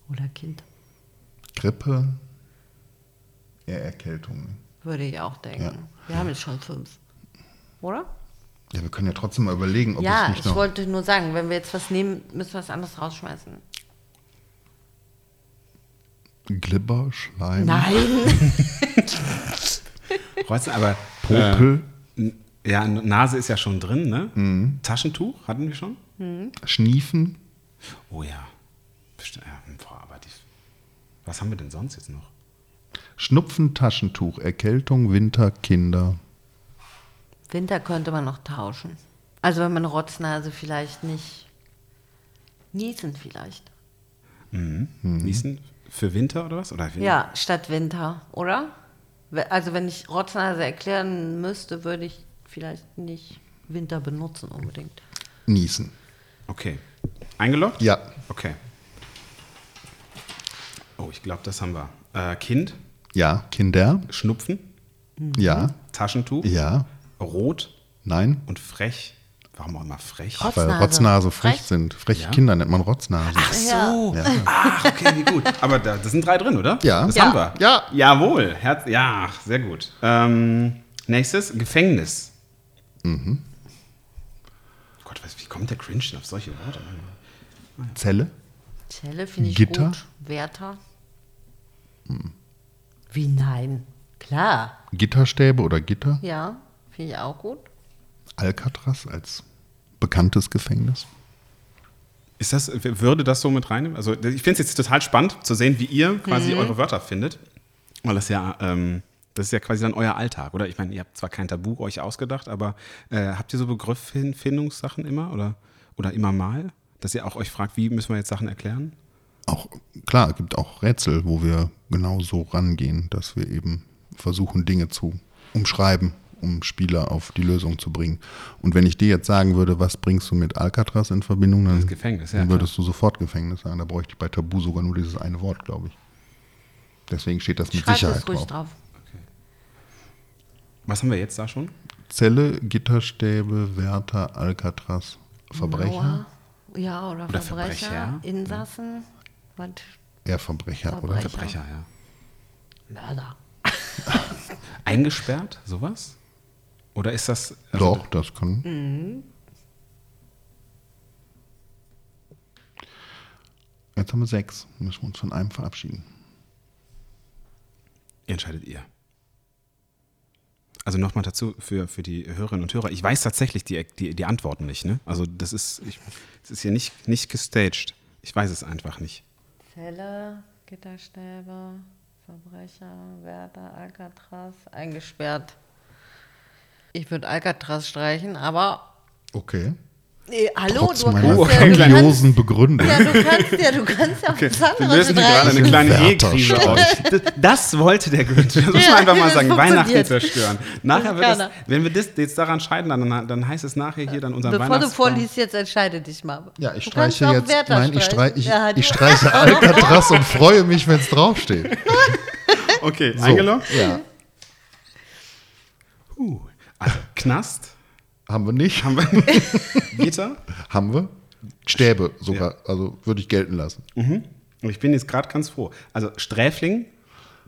oder? Oder Kind. Grippe. Eher Erkältung. Würde ich auch denken. Ja. Wir haben jetzt schon fünf. Oder? Ja, wir können ja trotzdem mal überlegen, ob ja, es nicht ich noch. wollte nur sagen, wenn wir jetzt was nehmen, müssen wir was anderes rausschmeißen. Glibber, Schleim, Nein. Rotz, aber Popel, äh, ja, Nase ist ja schon drin, ne? Taschentuch hatten wir schon? Schniefen, Oh ja. Bestimmt, ja, boah, aber die, was haben wir denn sonst jetzt noch? Schnupfen, Taschentuch, Erkältung, Winter, Kinder. Winter könnte man noch tauschen. Also wenn man Rotznase vielleicht nicht. Niesen vielleicht. Niesen für Winter oder was? Oder Winter? Ja, statt Winter, oder? Also wenn ich Rotznase erklären müsste, würde ich vielleicht nicht Winter benutzen unbedingt. Niesen. Okay. Eingeloggt? Ja. Okay. Oh, ich glaube, das haben wir. Äh, kind, Ja. Kinder. Schnupfen, Ja. Taschentuch, Ja. Rot Nein. und frech. Warum auch immer frech? Rotz- Weil Rotznase. Rotznase frech Frech? sind. Freche Ja. Kinder nennt man Rotznase. Ach so. Ach, okay, wie gut. Aber da, das sind drei drin, oder? Ja. Das Ja. haben wir. Ja. Jawohl. Herz, ja, sehr gut. Ähm, nächstes, Gefängnis. Mhm. Gott, was, wie kommt der Cringe denn auf solche Worte? Zelle. Zelle finde ich Gitter? gut. Wärter. Wie nein? Klar. Gitterstäbe oder Gitter. Ja, finde ich auch gut. Alcatraz als bekanntes Gefängnis. Ist das, würde das so mit reinnehmen? Also ich finde es jetzt total spannend zu sehen, wie ihr quasi eure Wörter findet. Weil das ja, ähm, das ist ja quasi dann euer Alltag, oder? Ich meine, ihr habt zwar kein Tabu euch ausgedacht, aber äh, habt ihr so Begriffsfindungssachen immer oder, oder immer mal? Dass ihr auch euch fragt, wie müssen wir jetzt Sachen erklären? Auch klar, es gibt auch Rätsel, wo wir genau so rangehen, dass wir eben versuchen, Dinge zu umschreiben, um Spieler auf die Lösung zu bringen. Und wenn ich dir jetzt sagen würde, was bringst du mit Alcatraz in Verbindung, dann, Das Gefängnis, ja, dann würdest du sofort Gefängnis sagen. Da bräuchte ich bei Tabu sogar nur dieses eine Wort, glaube ich. Deswegen steht das mit Schreib Sicherheit es ruhig drauf. drauf. Was haben wir jetzt da schon? Zelle, Gitterstäbe, Wärter, Alcatraz, Verbrecher. Mauer. Ja, oder, Oder Verbrecher, Verbrecher. Insassen, was? Eher Verbrecher, oder? Verbrecher. Verbrecher, ja. Mörder. Eingesperrt, sowas? Oder ist das. also Doch, das kann. Mhm. Jetzt haben wir sechs. Müssen wir uns von einem verabschieden. Entscheidet ihr. Also nochmal dazu für, für die Hörerinnen und Hörer. Ich weiß tatsächlich die, die, die Antworten nicht. Ne? Also das ist, ich, das ist hier nicht, nicht gestaged. Ich weiß es einfach nicht. Zelle, Gitterstäbe, Verbrecher, Wärter, Alcatraz, eingesperrt. Ich würde Alcatraz streichen, aber. Okay. Nee, hallo, Trotz du meiner kannst ja, du kuriosen Begründung. kannst, ja, du kannst ja, du kannst ja auch Okay, was wir anderes lösen hier gerade eine kleine E-Krise aus. Das- Das wollte der Goethe. Das muss Ja, man einfach mal das sagen. Weihnachten zerstören. Nachher Das wird er. wenn wir das jetzt daran scheiden, dann, dann heißt es nachher hier dann unser Bevor du vorliest, jetzt entscheide dich mal. Ja, ich streiche jetzt. Nein, ich, streich, ich, Ja, ich streiche Alcatraz und freue mich, wenn es draufsteht. Okay, So, eingeloggt. Ja. Uh, also Knast Haben wir nicht. haben wir. Gitter. Haben wir. Stäbe sogar. Also würde ich gelten lassen. Und ich bin jetzt gerade ganz froh. Also Sträfling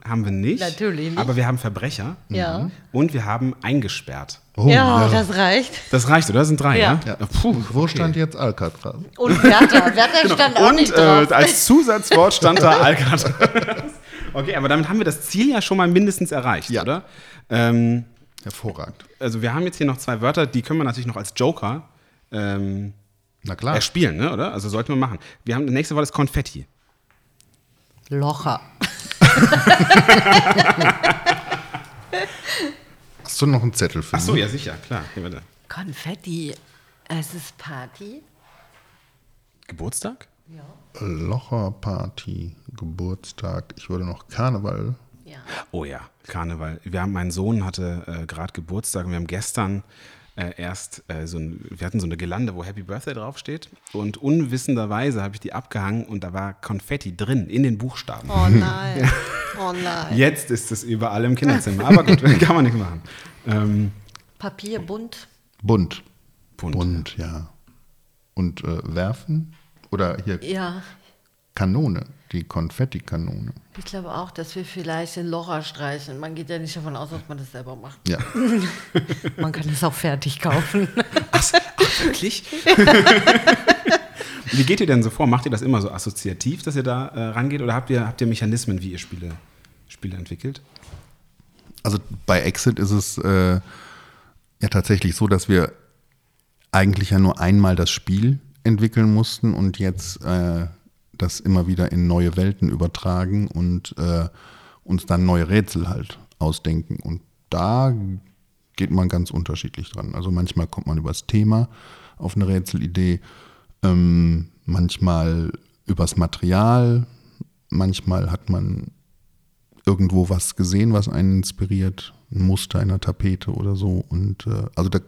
haben wir nicht. Natürlich nicht. Aber wir haben Verbrecher. Ja. Und wir haben eingesperrt. Oh, ja, das reicht. Das reicht, oder? Das sind drei, ja? Ja. Ja. Puh, Wo okay. stand jetzt Alcatraz? Und Wärter. Wärter stand auch Und nicht äh, drauf. als Zusatzwort stand da Alcatraz. Okay, aber damit haben wir das Ziel ja schon mal mindestens erreicht, Ja. oder? Ähm, Hervorragend. Also wir haben jetzt hier noch zwei Wörter, die können wir natürlich noch als Joker ähm, Na klar. erspielen, ne, oder? Also sollten wir machen. Wir haben, das nächste Wort ist Konfetti. Locher. Hast du noch einen Zettel für Ach so, mich? ja sicher, klar. Hier, bitte. Konfetti. Es ist Party. Geburtstag? Locherparty, Geburtstag. Ich würde noch Karneval. Ja. Oh ja, Karneval. Wir haben, mein Sohn hatte äh, gerade Geburtstag und wir haben gestern äh, erst äh, so ein, wir hatten so eine Gelande, wo Happy Birthday draufsteht und unwissenderweise habe ich die abgehangen und da war Konfetti drin in den Buchstaben. Oh nein. Oh nein. Jetzt ist es überall im Kinderzimmer, aber gut, kann man nichts machen. Ähm, Papier bunt. Bunt. Bunt. Bunt, ja. Und äh, werfen? Oder hier Ja. Kanone, die Konfettikanone. Ich glaube auch, dass wir vielleicht den Locher streichen. Man geht ja nicht davon aus, dass man das selber macht. Ja. Man kann es auch fertig kaufen. Wirklich? wie geht ihr denn so vor? Macht ihr das immer so assoziativ, dass ihr da äh, rangeht oder habt ihr, habt ihr Mechanismen, wie ihr Spiele, Spiele entwickelt? Also bei Exit ist es äh, ja tatsächlich so, dass wir eigentlich ja nur einmal das Spiel entwickeln mussten und jetzt äh, das immer wieder in neue Welten übertragen und äh, uns dann neue Rätsel halt ausdenken. Und da geht man ganz unterschiedlich dran. Also manchmal kommt man übers Thema auf eine Rätselidee, ähm, manchmal übers Material, manchmal hat man irgendwo was gesehen, was einen inspiriert, ein Muster in der Tapete oder so. Und äh, also da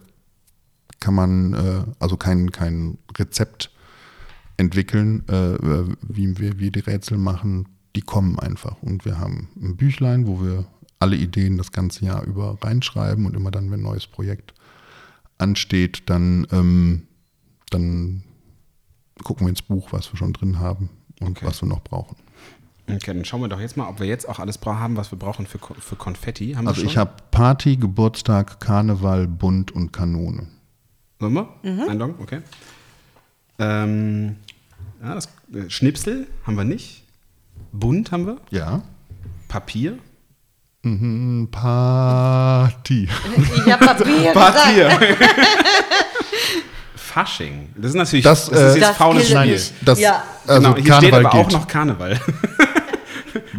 kann man äh, also kein, kein Rezept entwickeln, äh, wie wir, wir die Rätsel machen. Die kommen einfach. Und wir haben ein Büchlein, wo wir alle Ideen das ganze Jahr über reinschreiben und immer dann, wenn ein neues Projekt ansteht, dann, ähm, dann gucken wir ins Buch, was wir schon drin haben und Okay. was wir noch brauchen. Okay, dann schauen wir doch jetzt mal, ob wir jetzt auch alles haben, was wir brauchen für, für Konfetti. Haben Also wir ich habe Party, Geburtstag, Karneval, Bund und Kanone. Sollen wir? Einloggen? Okay. Ähm, ja, das, äh, Schnipsel haben wir nicht. Bunt haben wir. Ja. Papier. Mhm, Party. Ich habe Papier gesagt. Papier. Fasching. Das ist natürlich Das, das, ist äh, jetzt Das faules Spiel. Das, Ja. also genau, hier Karneval steht aber gilt. auch noch Karneval.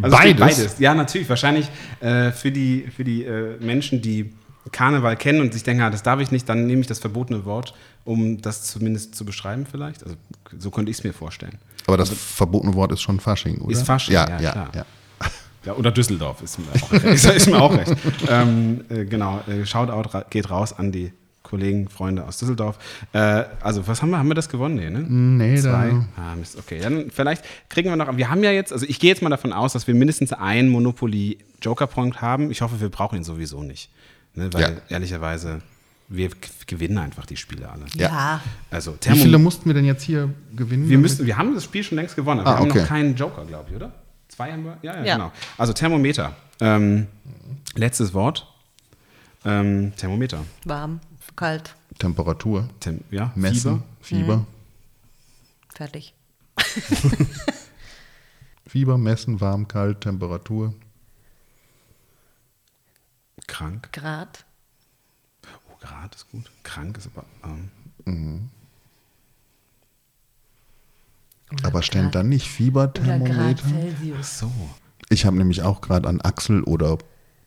also Beides? beides. Ja, natürlich. Wahrscheinlich äh, für die, für die äh, Menschen, die Karneval kennen und sich denken, ah, das darf ich nicht, dann nehme ich das verbotene Wort, um das zumindest zu beschreiben vielleicht. Also so könnte ich es mir vorstellen. Aber das verbotene Wort ist schon Fasching, oder? Ist Fasching, ja, ja, ja, klar. ja. Ja, oder Düsseldorf ist mir auch recht. ist, mir auch recht. Ähm, äh, genau, äh, Shoutout ra geht raus an die Kollegen, Freunde aus Düsseldorf. Äh, also, was haben wir? Haben wir das gewonnen? Nee, ne? Nee, Zwei. da- Ah, Mist. Okay, dann vielleicht kriegen wir noch. Wir haben ja jetzt, also ich gehe jetzt mal davon aus, dass wir mindestens einen Monopoly-Joker-Point haben. Ich hoffe, wir brauchen ihn sowieso nicht. Ne? Weil Ja. ehrlicherweise, wir gewinnen einfach die Spiele alle. Ja. Also, Wie Thermo viele mussten wir denn jetzt hier gewinnen? wir, müssen, wir haben das Spiel schon längst gewonnen. aber Ah, wir haben okay. noch keinen Joker, glaube ich, oder? Zwei haben wir? Ja, ja, Ja. genau. Also Thermometer. Ähm, letztes Wort. Ähm, Thermometer. Warm, kalt, Temperatur, Tem ja, Messen, Fieber. Mhm. fertig. Fieber, Messen, warm, kalt, Temperatur. Krank. Grad. Grad ist gut. Krank ist aber. Ähm, Aber stellen Grad- dann nicht Fieberthermometer? Celsius. so. Ich habe nämlich auch gerade an Axel oder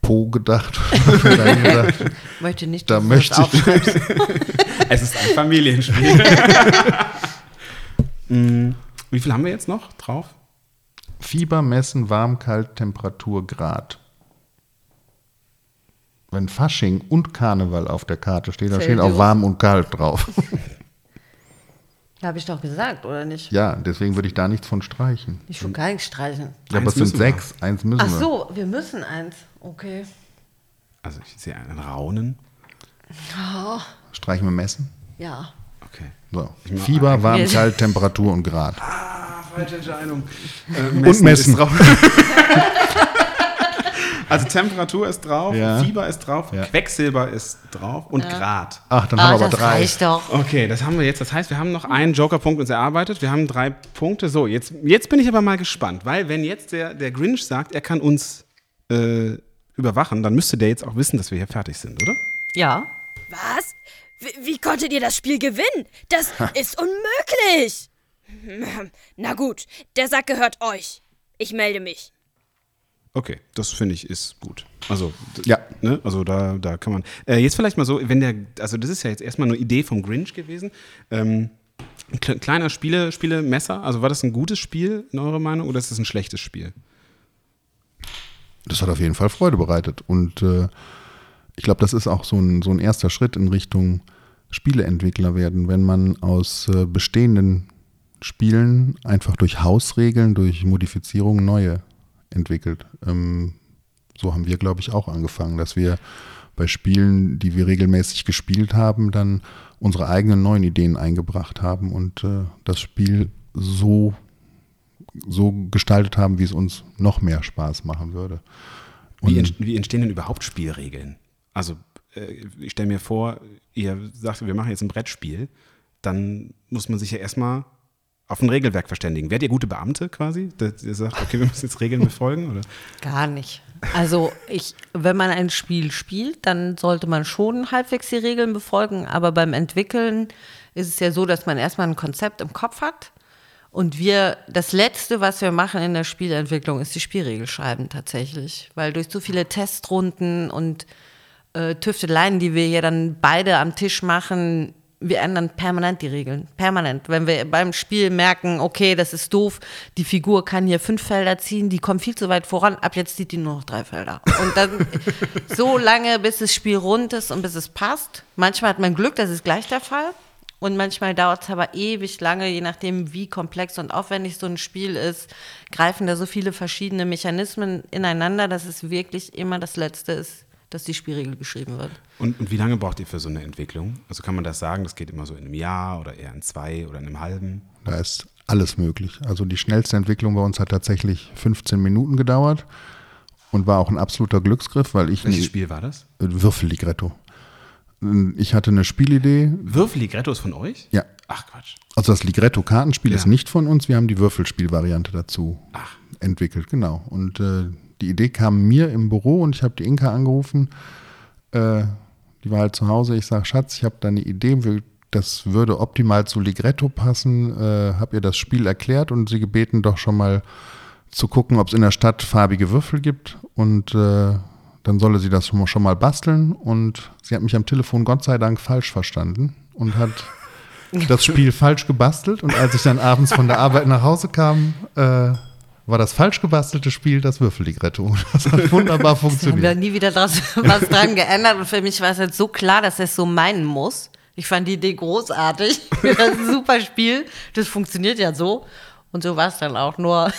Po gedacht. Gedacht, Möchte nicht, Da möchte ich-. Es ist ein Familienspiel. Mm, Wie viel haben wir jetzt noch drauf? Fieber messen, warm, kalt, Temperatur, Grad. Wenn Fasching und Karneval auf der Karte steht, da steht auch warm und kalt drauf. Habe ich doch gesagt, oder nicht? Ja, deswegen würde ich da nichts von streichen. Ich will gar nichts streichen. Ja, aber es sind müssen wir. sechs, eins müssen Ach wir. so, wir müssen eins. Okay. Also ich sehe einen Raunen. Streichen wir messen. Ja. Okay. So. Fieber, ein- warm, kalt, Temperatur und Grad. Ah, falsche Entscheidung. Äh, Und messen. Also Temperatur ist drauf, Ja. Fieber ist drauf, Ja. Quecksilber ist drauf und Grad. Ach, dann Ah, haben wir aber das drei. reicht doch. Okay, das haben wir jetzt. Das heißt, wir haben noch einen Jokerpunkt uns erarbeitet. Wir haben drei Punkte. So, jetzt, jetzt bin ich aber mal gespannt, weil wenn jetzt der, der Grinch sagt, er kann uns äh, überwachen, dann müsste der jetzt auch wissen, dass wir hier fertig sind, oder? Ja. Was? Wie, wie konntet ihr das Spiel gewinnen? Das ist unmöglich. Na gut, der Sack gehört euch. Ich melde mich. Okay, das finde ich ist gut. Also, Ja. ne? also da, da kann man. Äh, jetzt vielleicht mal so, wenn der, also das ist ja jetzt erstmal eine Idee vom Grinch gewesen. Ähm, ein kle- kleiner Spiele, Spielemesser, also war das ein gutes Spiel in eurer Meinung oder ist das ein schlechtes Spiel? Das hat auf jeden Fall Freude bereitet. Und äh, ich glaube, das ist auch so ein, so ein erster Schritt in Richtung Spieleentwickler werden, wenn man aus äh, bestehenden Spielen einfach durch Hausregeln, durch Modifizierungen neue entwickelt. Ähm, so haben wir, glaube ich, auch angefangen, dass wir bei Spielen, die wir regelmäßig gespielt haben, dann unsere eigenen neuen Ideen eingebracht haben und äh, das Spiel so so gestaltet haben, wie es uns noch mehr Spaß machen würde. Wie, ent, wie entstehen denn überhaupt Spielregeln? Also, äh, ich stelle mir vor, ihr sagt, wir machen jetzt ein Brettspiel, dann muss man sich ja erstmal auf ein Regelwerk verständigen. Werdet ihr gute Beamte quasi? Dass ihr sagt, okay, wir müssen jetzt Regeln befolgen? Oder? Gar nicht. Also ich, wenn man ein Spiel spielt, dann sollte man schon halbwegs die Regeln befolgen, aber beim Entwickeln ist es ja so, dass man erstmal ein Konzept im Kopf hat und wir, das Letzte, was wir machen in der Spielentwicklung, ist die Spielregel schreiben tatsächlich, weil durch so viele Testrunden und äh, Tüfteleien, die wir hier dann beide am Tisch machen, wir ändern permanent die Regeln. Permanent. Wenn wir beim Spiel merken, okay, das ist doof, die Figur kann hier fünf Felder ziehen, die kommt viel zu weit voran, ab jetzt zieht die nur noch drei Felder. Und dann so lange, bis das Spiel rund ist und bis es passt. Manchmal hat man Glück, das ist gleich der Fall. Und manchmal dauert es aber ewig lange, je nachdem, wie komplex und aufwendig so ein Spiel ist, greifen da so viele verschiedene Mechanismen ineinander, dass es wirklich immer das Letzte ist, dass die Spielregel geschrieben wird. Und, und wie lange braucht ihr für so eine Entwicklung? Also kann man das sagen, das geht immer so in einem Jahr oder eher in zwei oder in einem halben? da ist alles möglich. Also die schnellste Entwicklung bei uns hat tatsächlich 15 Minuten gedauert und war auch ein absoluter Glücksgriff, weil ich Welches Spiel war das? Würfelligretto. Ich hatte eine Spielidee. Würfeligretto ist von euch? Ja. Ach Quatsch. Also das Ligretto-Kartenspiel Ja. ist nicht von uns, wir haben die Würfelspielvariante dazu Ach. entwickelt, genau. Und äh, die Idee kam mir im Büro und ich habe die Inka angerufen. Äh, die war halt zu Hause. Ich sage, Schatz, ich habe da eine Idee, das würde optimal zu Ligretto passen. Äh, habe ihr das Spiel erklärt und sie gebeten, doch schon mal zu gucken, ob es in der Stadt farbige Würfel gibt. Und äh, dann solle sie das schon mal, schon mal basteln. Und sie hat mich am Telefon Gott sei Dank falsch verstanden und hat das Spiel falsch gebastelt. Und als ich dann abends von der Arbeit nach Hause kam, äh, war das falsch gebastelte Spiel das Würfelligretto. Das hat wunderbar Wir haben da funktioniert. nie wieder draus, was dran geändert und für mich war es jetzt so klar, dass er es so meinen muss. Ich fand die Idee großartig. Das ist ein super Spiel. Das funktioniert ja so. Und so war es dann auch, nur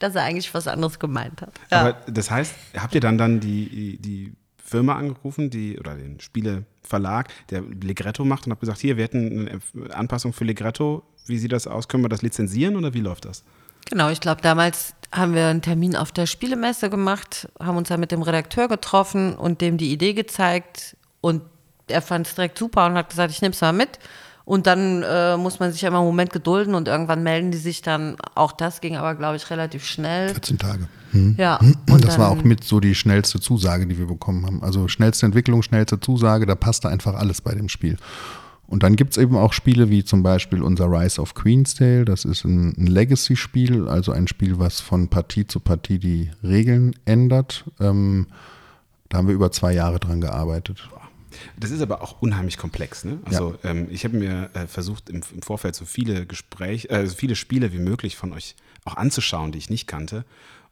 dass er eigentlich was anderes gemeint hat. Ja. Aber das heißt, habt ihr dann dann die, die Firma angerufen, die oder den Spieleverlag, der Ligretto macht und habt gesagt, hier, wir hätten eine Anpassung für Ligretto. Wie sieht das aus? Können wir das lizenzieren oder wie läuft das? Genau, ich glaube, damals haben wir einen Termin auf der Spielemesse gemacht, haben uns dann mit dem Redakteur getroffen und dem die Idee gezeigt und er fand es direkt super und hat gesagt, ich nehme es mal mit. Und dann äh, muss man sich ja immer einen Moment gedulden und irgendwann melden die sich dann. Auch das ging aber, glaube ich, relativ schnell. 14 Tage. Hm. Ja. Und das war auch mit so die schnellste Zusage, die wir bekommen haben. Also schnellste Entwicklung, schnellste Zusage, da passte einfach alles bei dem Spiel. Und dann gibt es eben auch Spiele wie zum Beispiel unser Rise of Queensdale. Das ist ein, ein Legacy-Spiel, also ein Spiel, was von Partie zu Partie die Regeln ändert. Ähm, da haben wir über zwei Jahre dran gearbeitet. Das ist aber auch unheimlich komplex. Ne? Also ja. ähm, ich habe mir äh, versucht im, im, Vorfeld so viele Gespräche, äh, so viele Spiele wie möglich von euch auch anzuschauen, die ich nicht kannte.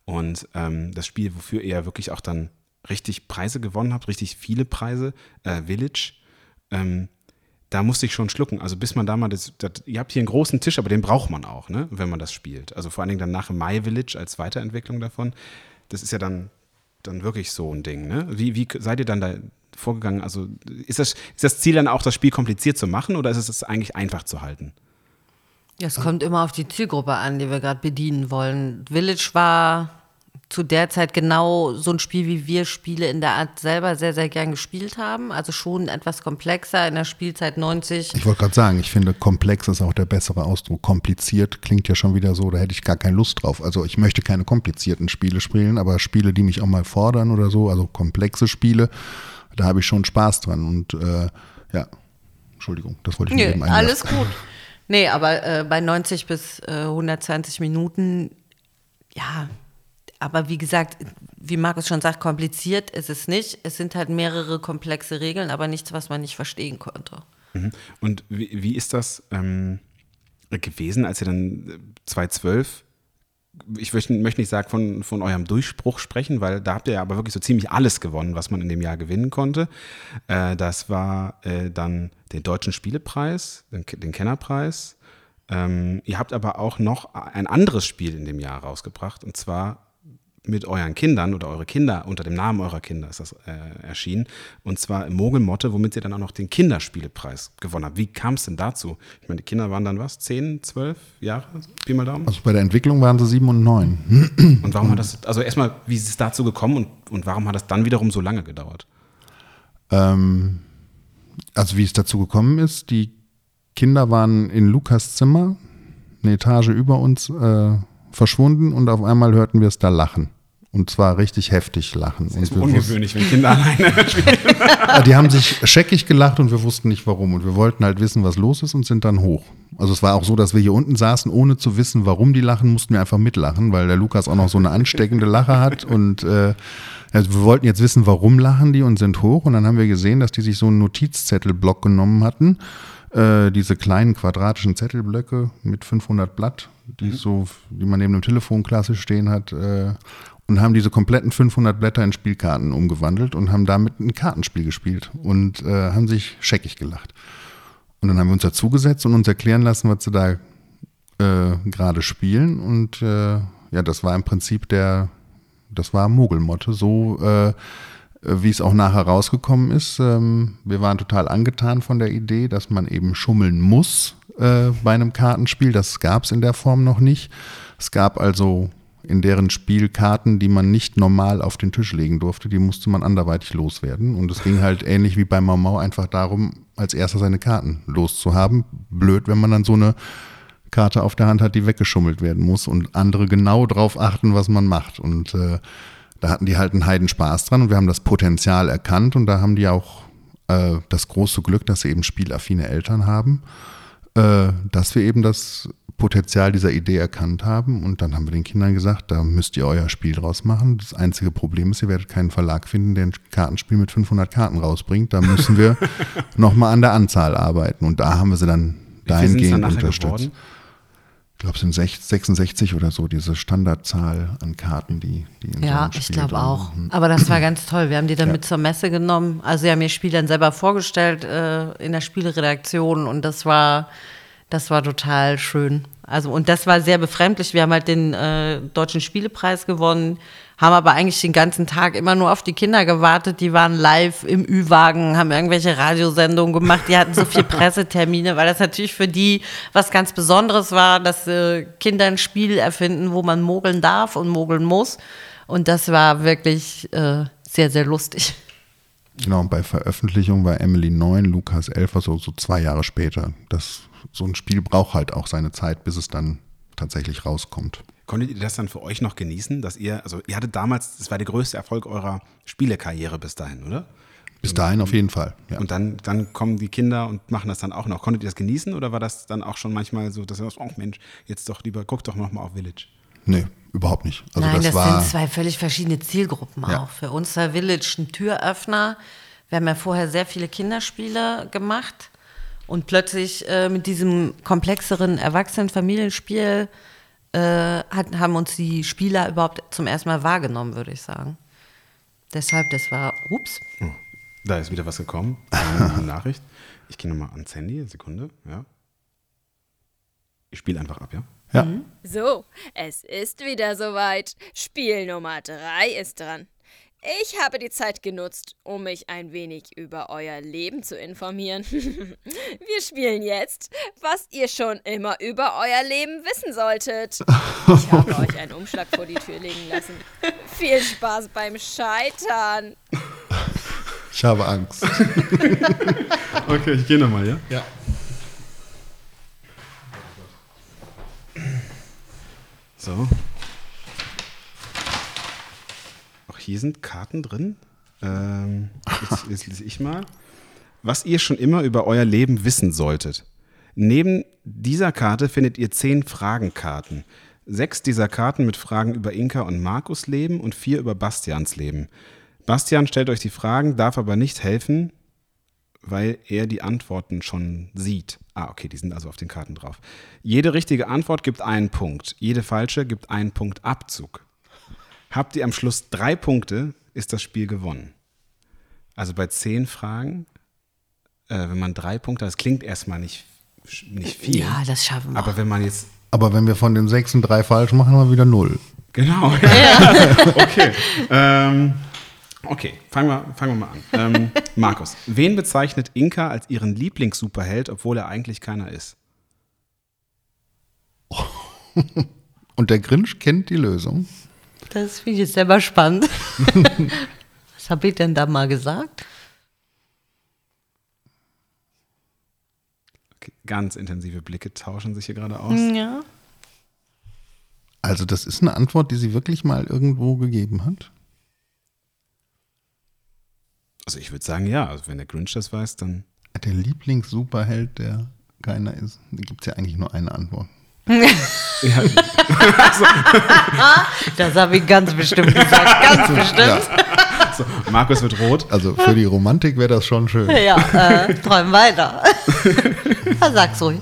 Und ähm, das Spiel, wofür ihr wirklich auch dann richtig Preise gewonnen habt, richtig viele Preise, äh, Village, ähm, da musste ich schon schlucken. Also bis man da mal das, das, ihr habt hier einen großen Tisch, aber den braucht man auch, ne, wenn man das spielt. Also vor allen Dingen dann nach My Village als Weiterentwicklung davon. Das ist ja dann, dann wirklich so ein Ding, ne? Wie, wie seid ihr dann da vorgegangen? Also ist das, ist das Ziel dann auch, das Spiel kompliziert zu machen oder ist es eigentlich einfach zu halten? Ja, es kommt immer auf die Zielgruppe an, die wir gerade bedienen wollen. Village war zu der Zeit genau so ein Spiel, wie wir Spiele in der Art selber sehr, sehr gern gespielt haben. Also schon etwas komplexer in der Spielzeit 90. Ich wollte gerade sagen, ich finde, komplex ist auch der bessere Ausdruck. Kompliziert klingt ja schon wieder so, da hätte ich gar keine Lust drauf. Also ich möchte keine komplizierten Spiele spielen, aber Spiele, die mich auch mal fordern oder so, also komplexe Spiele, da habe ich schon Spaß dran. Und äh, ja, Entschuldigung, das wollte ich nee, eben Alles gut. Nee, aber äh, bei 90 bis äh, 120 Minuten, ja, aber wie gesagt, wie Markus schon sagt, kompliziert ist es nicht. Es sind halt mehrere komplexe Regeln, aber nichts, was man nicht verstehen konnte. Mhm. Und wie, wie ist das ähm, gewesen, als ihr dann 2012 ich möchte nicht sagen von, von eurem Durchbruch sprechen, weil da habt ihr ja aber wirklich so ziemlich alles gewonnen, was man in dem Jahr gewinnen konnte. Äh, das war äh, dann den Deutschen Spielepreis, den, den Kennerpreis. Ähm, ihr habt aber auch noch ein anderes Spiel in dem Jahr rausgebracht, und zwar mit euren Kindern oder eure Kinder, unter dem Namen eurer Kinder ist das äh, erschienen. Und zwar im Mogelmotte, womit ihr dann auch noch den Kinderspielepreis gewonnen habt. Wie kam es denn dazu? Ich meine, die Kinder waren dann was? Zehn, zwölf Jahre? Pi mal Daumen? Also bei der Entwicklung waren sie sieben und neun. Und warum hat das, also erstmal, wie ist es dazu gekommen und, und warum hat das dann wiederum so lange gedauert? Ähm, also wie es dazu gekommen ist, die Kinder waren in Lukas Zimmer, eine Etage über uns, äh, verschwunden und auf einmal hörten wir es da lachen. Und zwar richtig heftig lachen. Das ist ungewöhnlich, wenn Kinder alleine spielen. die haben sich scheckig gelacht und wir wussten nicht warum. Und wir wollten halt wissen, was los ist und sind dann hoch. Also es war auch so, dass wir hier unten saßen, ohne zu wissen, warum die lachen, mussten wir einfach mitlachen, weil der Lukas auch noch so eine ansteckende Lache hat. Und äh, also wir wollten jetzt wissen, warum lachen die und sind hoch. Und dann haben wir gesehen, dass die sich so einen Notizzettelblock genommen hatten. Äh, diese kleinen quadratischen Zettelblöcke mit 500 Blatt die mhm. so, die man neben dem Telefon klassisch stehen hat, äh, und haben diese kompletten 500 Blätter in Spielkarten umgewandelt und haben damit ein Kartenspiel gespielt und äh, haben sich scheckig gelacht. Und dann haben wir uns dazugesetzt und uns erklären lassen, was sie da äh, gerade spielen. Und äh, ja, das war im Prinzip der, das war Mogelmotte, so wie es auch nachher rausgekommen ist. Ähm, wir waren total angetan von der Idee, dass man eben schummeln muss äh, bei einem Kartenspiel. Das gab es in der Form noch nicht. Es gab also in deren Spiel Karten, die man nicht normal auf den Tisch legen durfte. Die musste man anderweitig loswerden. Und es ging halt ähnlich wie bei Mau Mau einfach darum, als erster seine Karten loszuhaben. Blöd, wenn man dann so eine Karte auf der Hand hat, die weggeschummelt werden muss und andere genau drauf achten, was man macht. Und äh, da hatten die halt einen Heiden Spaß dran und wir haben das Potenzial erkannt und da haben die auch äh, das große Glück, dass sie eben spielaffine Eltern haben äh, dass wir eben das Potenzial dieser Idee erkannt haben. Und dann haben wir den Kindern gesagt, da müsst ihr euer Spiel draus machen. Das einzige Problem ist, ihr werdet keinen Verlag finden, der ein Kartenspiel mit 500 Karten rausbringt. Da müssen wir nochmal an der Anzahl arbeiten. Und da haben wir sie dann dahingehend unterstützt. Geworden? Ich glaube, es sind 66 oder so, diese Standardzahl an Karten, die, die in Ja, so ich glaube auch. Aber das war ganz toll. Wir haben die dann ja. mit zur Messe genommen. Also, sie haben ihr Spiel dann selber vorgestellt äh, in der Spieleredaktion und das war, das war total schön. Also, und das war sehr befremdlich. Wir haben halt den äh, Deutschen Spielepreis gewonnen haben aber eigentlich den ganzen Tag immer nur auf die Kinder gewartet. Die waren live im Ü-Wagen, haben irgendwelche Radiosendungen gemacht. Die hatten so viele Pressetermine, weil das natürlich für die was ganz Besonderes war, dass äh, Kinder ein Spiel erfinden, wo man mogeln darf und mogeln muss. Und das war wirklich äh, sehr, sehr lustig. Genau, und bei Veröffentlichung war Emily 9, Lukas 11, also so zwei Jahre später. Das, so ein Spiel braucht halt auch seine Zeit, bis es dann tatsächlich rauskommt. Konntet ihr das dann für euch noch genießen, dass ihr, also ihr hattet damals, das war der größte Erfolg eurer Spielekarriere bis dahin, oder? Bis dahin auf jeden Fall. Ja. Und dann, dann kommen die Kinder und machen das dann auch noch. Konntet ihr das genießen oder war das dann auch schon manchmal so, dass ihr sagt, oh Mensch, jetzt doch lieber, guck doch noch mal auf Village? Nee, überhaupt nicht. Also Nein, das, das, war sind zwei völlig verschiedene Zielgruppen Ja. auch. Für uns war Village ein Türöffner. Wir haben ja vorher sehr viele Kinderspiele gemacht und plötzlich äh, mit diesem komplexeren Erwachsenen-Familienspiel äh, hat, haben uns die Spieler überhaupt zum ersten Mal wahrgenommen, würde ich sagen. Deshalb, das war, ups, Da ist wieder was gekommen. Eine Nachricht. Ich gehe nochmal ans Handy, Sekunde, ja. Ich spiele einfach ab, ja? ja. So, es ist wieder soweit. Spiel Nummer 3 ist dran. Ich habe die Zeit genutzt, um mich ein wenig über euer Leben zu informieren. Wir spielen jetzt, was ihr schon immer über euer Leben wissen solltet. Ich habe euch einen Umschlag vor die Tür legen lassen. Viel Spaß beim Scheitern. Ich habe Angst. Okay, ich gehe nochmal, ja? ja. So. Auch hier sind Karten drin. Ähm, jetzt, jetzt lese ich mal. Was ihr schon immer über euer Leben wissen solltet. Neben dieser Karte findet ihr zehn Fragenkarten. Sechs dieser Karten mit Fragen über Inka und Markus Leben und vier über Bastians Leben. Bastian stellt euch die Fragen, darf aber nicht helfen, weil er die Antworten schon sieht. Ah, okay, die sind also auf den Karten drauf. Jede richtige Antwort gibt einen Punkt. Jede falsche gibt einen Punkt Abzug. Habt ihr am Schluss drei Punkte, ist das Spiel gewonnen. Also bei zehn Fragen, äh, wenn man drei Punkte hat, das klingt erstmal nicht, nicht viel. ja, das schaffen wir. aber wenn man jetzt Aber wenn wir von den sechs und drei falsch machen, haben wir wieder null. Genau. okay. Ähm, okay, fangen wir, fangen wir mal an. Ähm, Markus, wen bezeichnet Inka als ihren Lieblings-Superheld, obwohl er eigentlich keiner ist? Und der Grinch kennt die Lösung. Das finde ich jetzt selber spannend. Was habe ich denn da mal gesagt? Okay, ganz intensive Blicke tauschen sich hier gerade aus. Ja. Also das ist eine Antwort, die sie wirklich mal irgendwo gegeben hat. Also ich würde sagen, ja. Also wenn der Grinch das weiß, dann. Der Lieblings-Superheld, der keiner ist. Da gibt es ja eigentlich nur eine Antwort. Ja, Das habe ich ganz bestimmt gesagt. Ganz bestimmt. so, Markus wird rot. Also für die Romantik wäre das schon schön. Ja, äh, träum weiter. ja, sag's ruhig.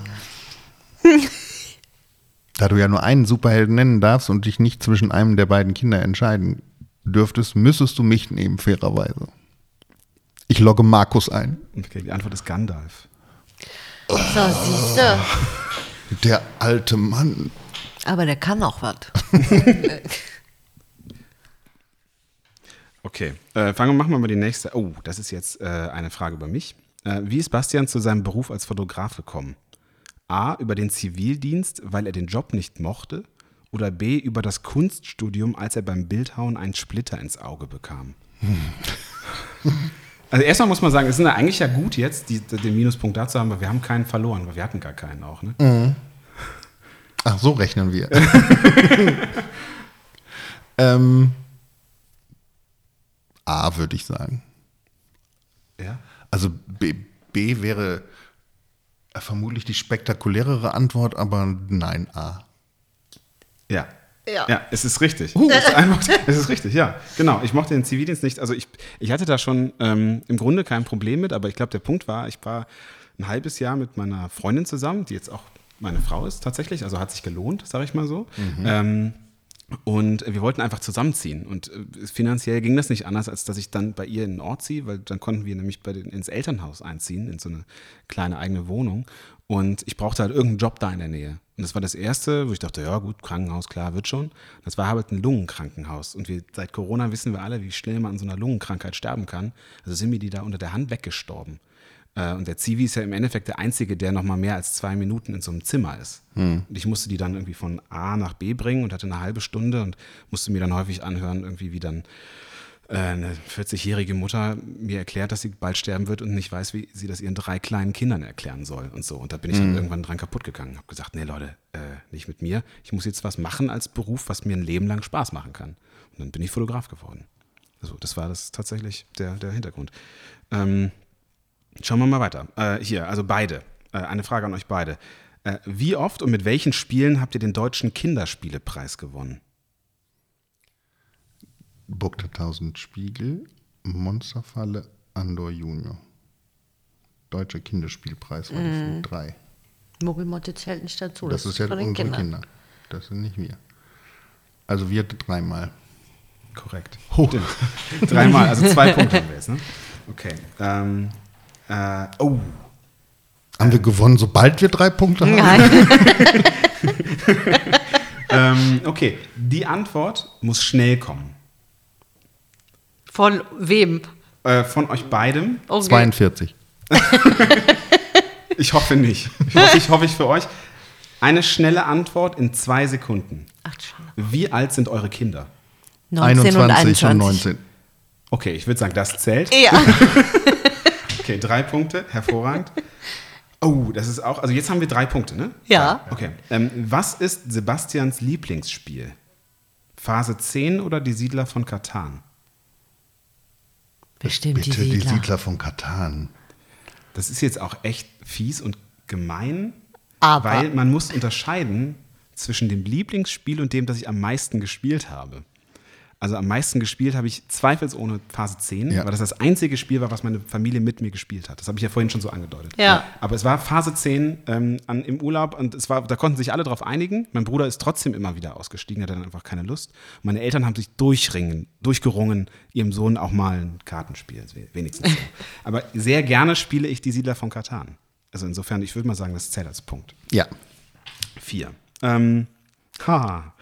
Da du ja nur einen Superhelden nennen darfst und dich nicht zwischen einem der beiden Kinder entscheiden dürftest, müsstest du mich nehmen, fairerweise. Ich logge Markus ein. Okay, die Antwort ist Gandalf. So, siehste. Der alte Mann. Aber der kann auch was. Okay, äh, fangen wir machen wir mal die nächste. Oh, das ist jetzt äh, eine Frage über mich. Äh, wie ist Bastian zu seinem Beruf als Fotograf gekommen? A, über den Zivildienst, weil er den Job nicht mochte? Oder B, über das Kunststudium, als er beim Bildhauen einen Splitter ins Auge bekam? Also erstmal muss man sagen, es ist ja eigentlich ja gut jetzt, die, den Minuspunkt dazu haben, weil wir haben keinen verloren, weil wir hatten gar keinen auch. Ne? Ach, so rechnen wir. ähm, A würde ich sagen. Ja. Also B, B wäre äh, vermutlich die spektakulärere Antwort, aber nein, A. Ja. Ja. Ja, es ist richtig. Es, ist einfach, es ist richtig, ja. Genau. Ich mochte den Zivildienst nicht. Also ich, ich hatte da schon ähm, im Grunde kein Problem mit, aber ich glaube, der Punkt war, ich war ein halbes Jahr mit meiner Freundin zusammen, die jetzt auch meine Frau ist tatsächlich, also hat sich gelohnt, sage ich mal so. Ähm, und wir wollten einfach zusammenziehen. Und äh, finanziell ging das nicht anders, als dass ich dann bei ihr in den Ort ziehe, weil dann konnten wir nämlich den, ins Elternhaus einziehen, in so eine kleine eigene Wohnung. Und ich brauchte halt irgendeinen Job da in der Nähe. Und das war das Erste, wo ich dachte, ja gut, Krankenhaus, klar, wird schon. Das war halt ein Lungenkrankenhaus. Und wir, seit Corona wissen wir alle, wie schnell man an so einer Lungenkrankheit sterben kann. Also sind mir die da unter der Hand weggestorben. Äh, Und der Zivi ist ja im Endeffekt der Einzige, der noch mal mehr als zwei Minuten in so einem Zimmer ist. Und ich musste die dann irgendwie von A nach B bringen und hatte eine halbe Stunde und musste mir dann häufig anhören, irgendwie wie dann äh, eine 40-jährige Mutter mir erklärt, dass sie bald sterben wird und nicht weiß, wie sie das ihren drei kleinen Kindern erklären soll und so. Und da bin ich dann irgendwann dran kaputt gegangen. Habe gesagt, nee Leute, äh, nicht mit mir. Ich muss jetzt was machen als Beruf, was mir ein Leben lang Spaß machen kann. Und dann bin ich Fotograf geworden. Also das war das tatsächlich der, der Hintergrund. Ähm, schauen wir mal weiter. Äh, hier, also beide. Äh, eine Frage an euch beide. Äh, wie oft und mit welchen Spielen habt ihr den deutschen Kinderspielepreis gewonnen? Burg der Tausend Spiegel, Monsterfalle, Andor Junior. Deutscher Kinderspielpreis war die drei. Muggelmotte zählt nicht dazu. Das ist ja den unsere Kindern. Kinder. Das sind nicht wir. Also wir dreimal. Korrekt. Stimmt. Dreimal, also zwei Punkte haben wir jetzt, ne? Okay. Ähm, äh, oh, Haben wir gewonnen, sobald wir drei Punkte haben? Nein. ähm, okay. Die Antwort muss schnell kommen. Von wem? Äh, von euch beidem. Okay. 42. Ich hoffe nicht. Ich hoffe, ich hoffe ich für euch. Eine schnelle Antwort in zwei Sekunden. Ach, schade. Wie alt sind eure Kinder? 19 und 21 und 21. 19. Okay, ich würde sagen, das zählt. Ja. Okay, drei Punkte, hervorragend. Oh, das ist auch, also jetzt haben wir drei Punkte, ne? Ja. Okay. Ähm, was ist Sebastians Lieblingsspiel? Phase 10 oder die Siedler von Katan? Bestimmt Bitte, die die Siedler. Siedler von Katan. Das ist jetzt auch echt fies und gemein, Aber- weil man muss unterscheiden zwischen dem Lieblingsspiel und dem, das ich am meisten gespielt habe. Also am meisten gespielt habe ich zweifelsohne Phase 10, Ja. weil das das einzige Spiel war, was meine Familie mit mir gespielt hat. Das habe ich ja vorhin schon so angedeutet. Ja. Aber es war Phase 10 ähm, an, im Urlaub und es war, da konnten sich alle drauf einigen. Mein Bruder ist trotzdem immer wieder ausgestiegen, hatte dann einfach keine Lust. Meine Eltern haben sich durchringen, durchgerungen, ihrem Sohn auch mal ein Kartenspiel, wenigstens so. Aber sehr gerne spiele ich die Siedler von Katan. Also insofern, ich würde mal sagen, das zählt als Punkt. Ja. Vier. Ähm, haha.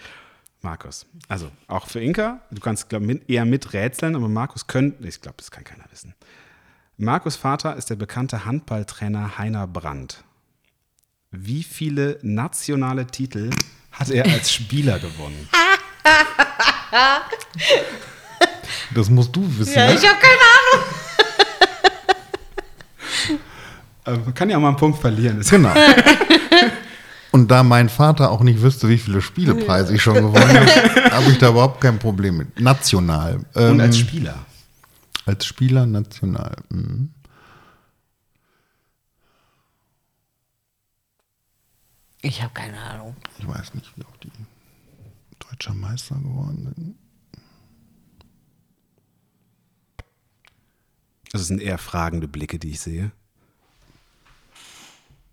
Markus. Also auch für Inka, du kannst glaub, mit, eher miträtseln, aber Markus könnte, ich glaube, das kann keiner wissen. Markus Vater ist der bekannte Handballtrainer Heiner Brandt. Wie viele nationale Titel hat er als Spieler gewonnen? Das musst du wissen. Ja, ne? ich habe keine Ahnung. Also man kann ja auch mal einen Punkt verlieren. Das Genau. Und da mein Vater auch nicht wüsste, wie viele Spielepreise ich schon gewonnen habe, habe ich da überhaupt kein Problem mit. National. Ähm, Und als Spieler. als Spieler national. Mhm. Ich habe keine Ahnung. Ich weiß nicht, wie auch die deutscher Meister geworden sind. Das sind eher fragende Blicke, die ich sehe.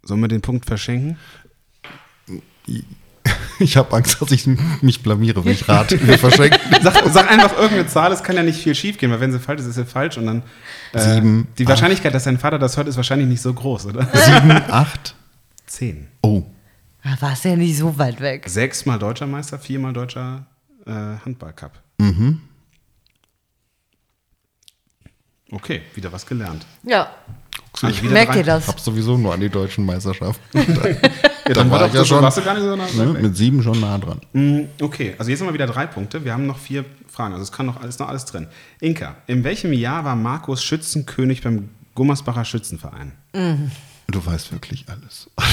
Sollen wir den Punkt verschenken? Ich habe Angst, dass ich mich blamiere, wenn ich rate. Wir verschenken. Sag, sag einfach irgendeine Zahl, es kann ja nicht viel schief gehen, weil wenn sie falsch ist, ist sie falsch und dann. Äh, Sieben, Die Wahrscheinlichkeit, dass dein Vater das hört, ist wahrscheinlich nicht so groß, oder? Sieben, acht. Zehn. Oh, Da war es ja nicht so weit weg. Sechsmal deutscher Meister, viermal deutscher äh, Handballcup. Mhm. Okay, wieder was gelernt. Ja. Also Merkt ihr das? ich habe sowieso nur an die deutschen Meisterschaften. Ja, dann war war doch ich ja so, schon- warst du gar nicht so nah ne? weg. Mit sieben schon nah dran. Mm, Okay, also jetzt haben wir wieder drei Punkte. Wir haben noch vier Fragen. Also es kann noch alles, noch alles drin. Inka, in welchem Jahr war Markus Schützenkönig beim Gummersbacher Schützenverein? Du weißt wirklich alles.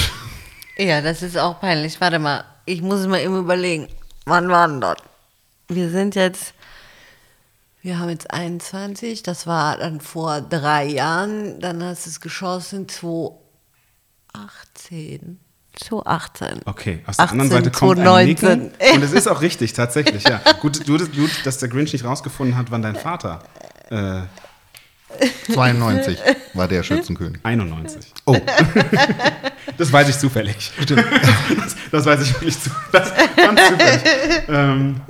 Ja, das ist auch peinlich. Warte mal, ich muss es mal eben überlegen. Wann war denn das? Wir sind jetzt, wir haben jetzt 21, das war dann vor drei Jahren, dann hast du es geschossen 2018. 2018. Okay, aus der 18, anderen Seite kommt ein 2019. Nicken. Und es ist auch richtig, tatsächlich, ja. Gut, gut, gut, dass der Grinch nicht rausgefunden hat, wann dein Vater äh, 92 war der Schützenkönig. 91. Oh, Das weiß ich zufällig. Stimmt. Das, das weiß ich wirklich zu, das, ganz zufällig. Ähm,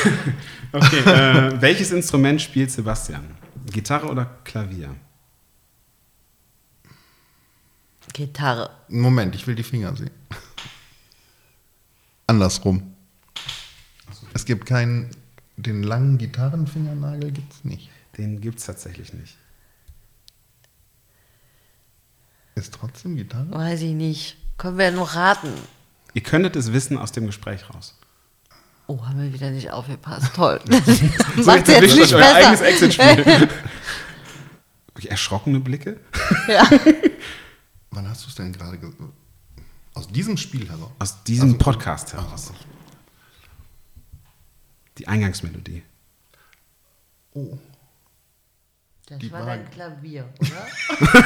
okay, äh, welches Instrument spielt Sebastian? Gitarre oder Klavier? Gitarre. Moment, ich will die Finger sehen. Andersrum. Es gibt keinen, den langen Gitarrenfingernagel gibt es nicht. Den gibt es tatsächlich nicht. Ist trotzdem Gitarre? Weiß ich nicht. Können wir ja noch raten. Ihr könntet es wissen aus dem Gespräch raus. Oh, haben wir wieder nicht aufgepasst. Toll. So, Macht jetzt jetzt nicht euer eigenes besser. Exit-Spiel. Wirklich Erschrockene Blicke? Ja. Wann hast du es denn gerade ge- Aus diesem Spiel heraus? Aus diesem Also, Podcast ah, heraus. Die Eingangsmelodie. Oh. Das Die war dein Klavier, oder?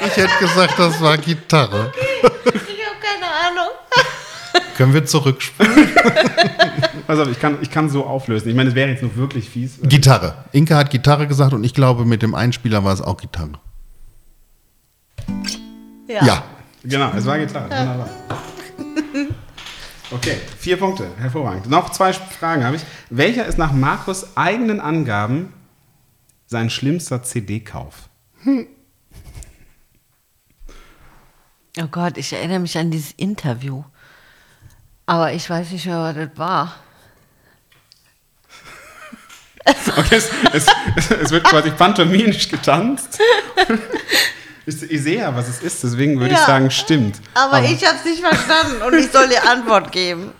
Ich hätte gesagt, das war Gitarre. Ich habe keine Ahnung. Können wir zurückspulen? Pass auf, ich kann, ich kann so auflösen. Ich meine, es wäre jetzt nur wirklich fies. Gitarre. Inka hat Gitarre gesagt und ich glaube, mit dem Einspieler war es auch Gitarre. Ja. Genau, es war Gitarre. Wunderbar. Okay, vier Punkte. Hervorragend. Noch zwei Fragen habe ich. Welcher ist nach Markus eigenen Angaben sein schlimmster CD-Kauf? Oh Gott, ich erinnere mich an dieses Interview. Aber ich weiß nicht mehr, was das war. Okay, es, es, es, es wird quasi pantomimisch getanzt. Ich, ich sehe ja, was es ist, deswegen würde ich Ja. sagen, stimmt. Aber, ich habe es nicht verstanden und ich soll dir Antwort geben.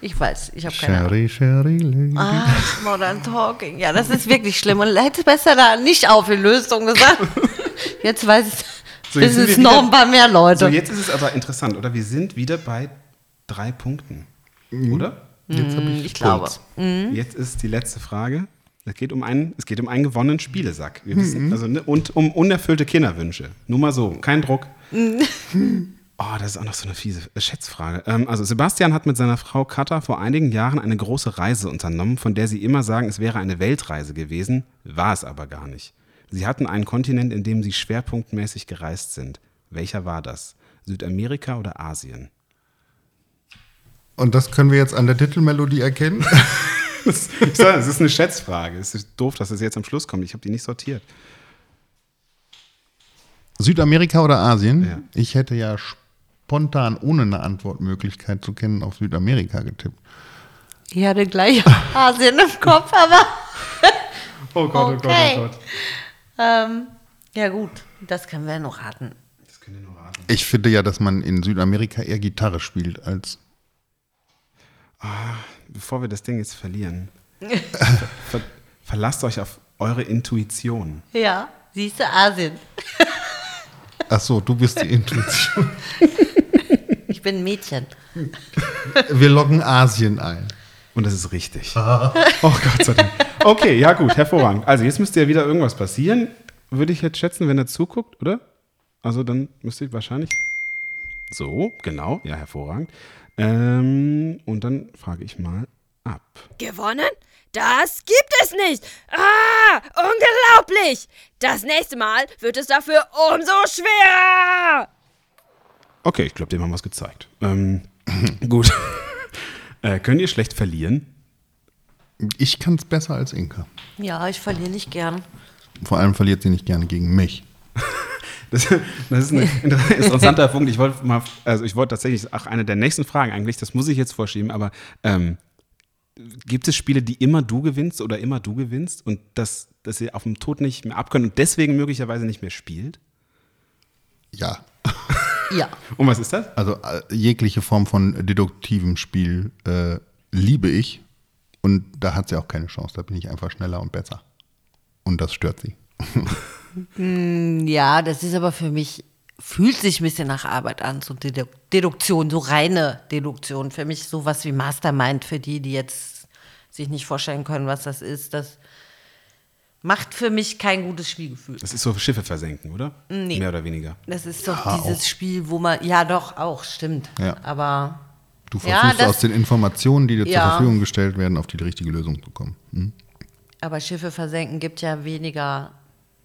Ich weiß, ich habe keine Ahnung. Sherry, Sherry, Lady. Ah, Modern Talking. Ja, das ist wirklich schlimm. Und hätte besser da nicht aufgelöst und gesagt, jetzt weiß ich, So, jetzt es noch ein paar mehr Leute. So, jetzt ist es aber interessant, oder? Wir sind wieder bei drei Punkten. Oder? Jetzt hab ich glaube. Puls. Jetzt ist die letzte Frage. Es geht um einen, es geht um einen gewonnenen Spielesack. Wir Mhm. wissen, also, ne, und um unerfüllte Kinderwünsche. Nur mal so, kein Druck. Oh, das ist auch noch so eine fiese Schätzfrage. Ähm, also Sebastian hat mit seiner Frau Katha vor einigen Jahren eine große Reise unternommen, von der sie immer sagen, es wäre eine Weltreise gewesen, war es aber gar nicht. Sie hatten einen Kontinent, in dem sie schwerpunktmäßig gereist sind. Welcher war das? Südamerika oder Asien? Und das können wir jetzt an der Titelmelodie erkennen? Das, ich sag, das ist eine Schätzfrage. Es ist doof, dass es jetzt am Schluss kommt. Ich habe die nicht sortiert. Südamerika oder Asien? Ja. Ich hätte ja spontan, ohne eine Antwortmöglichkeit zu kennen, auf Südamerika getippt. Ich hatte gleich Asien im Kopf, aber Oh Gott, Okay. ähm, ja gut, das können wir noch raten. Das könnt ihr nur raten. Ich finde ja, dass man in Südamerika eher Gitarre spielt als. Bevor wir das Ding jetzt verlieren, ver verlasst euch auf eure Intuition. Ja, siehst du, Asien. Ach so, du bist die Intuition. Ich bin ein Mädchen. Wir loggen Asien ein. Und das ist richtig. oh Gott sei Dank. Okay, ja gut, hervorragend. Also jetzt müsste ja wieder irgendwas passieren. Würde ich jetzt schätzen, wenn er zuguckt, oder? Also dann müsste ich wahrscheinlich. So, genau, ja, hervorragend. Ähm, und dann frage ich mal ab. Gewonnen? Das gibt es nicht. Ah, unglaublich. Das nächste Mal wird es dafür umso schwerer. Okay, ich glaube, dem haben wir es gezeigt. Ähm, gut. äh, könnt ihr schlecht verlieren? Ich kann es besser als Inka. Ja, ich verliere nicht gern. Vor allem verliert sie nicht gerne gegen mich. Das, das ist ein inter- interessanter Punkt. Ich wollte mal, also ich wollte tatsächlich, ach, eine der nächsten Fragen eigentlich, das muss ich jetzt vorschieben, aber ähm, gibt es Spiele, die immer du gewinnst oder immer du gewinnst und das, dass ihr auf dem Tod nicht mehr abkönnen und deswegen möglicherweise nicht mehr spielt? Ja. Ja. Und was ist das? Also äh, jegliche Form von deduktivem Spiel äh, liebe ich. Und da hat sie auch keine Chance. Da bin ich einfach schneller und besser. Und das stört sie. Ja, das ist aber für mich, fühlt sich ein bisschen nach Arbeit an, so Dedu Deduktion, so reine Deduktion. Für mich sowas wie Mastermind, für die, die jetzt sich nicht vorstellen können, was das ist. Das macht für mich kein gutes Spielgefühl. Das ist so Schiffe versenken, oder? Nee. Mehr oder weniger. Das ist doch Ja, dieses auch. Spiel, wo man, ja doch, auch, stimmt. Ja. Aber Du Ja, versuchst das- aus den Informationen, die dir zur Ja. Verfügung gestellt werden, auf die richtige Lösung zu kommen. Hm? Aber Schiffe versenken gibt ja weniger,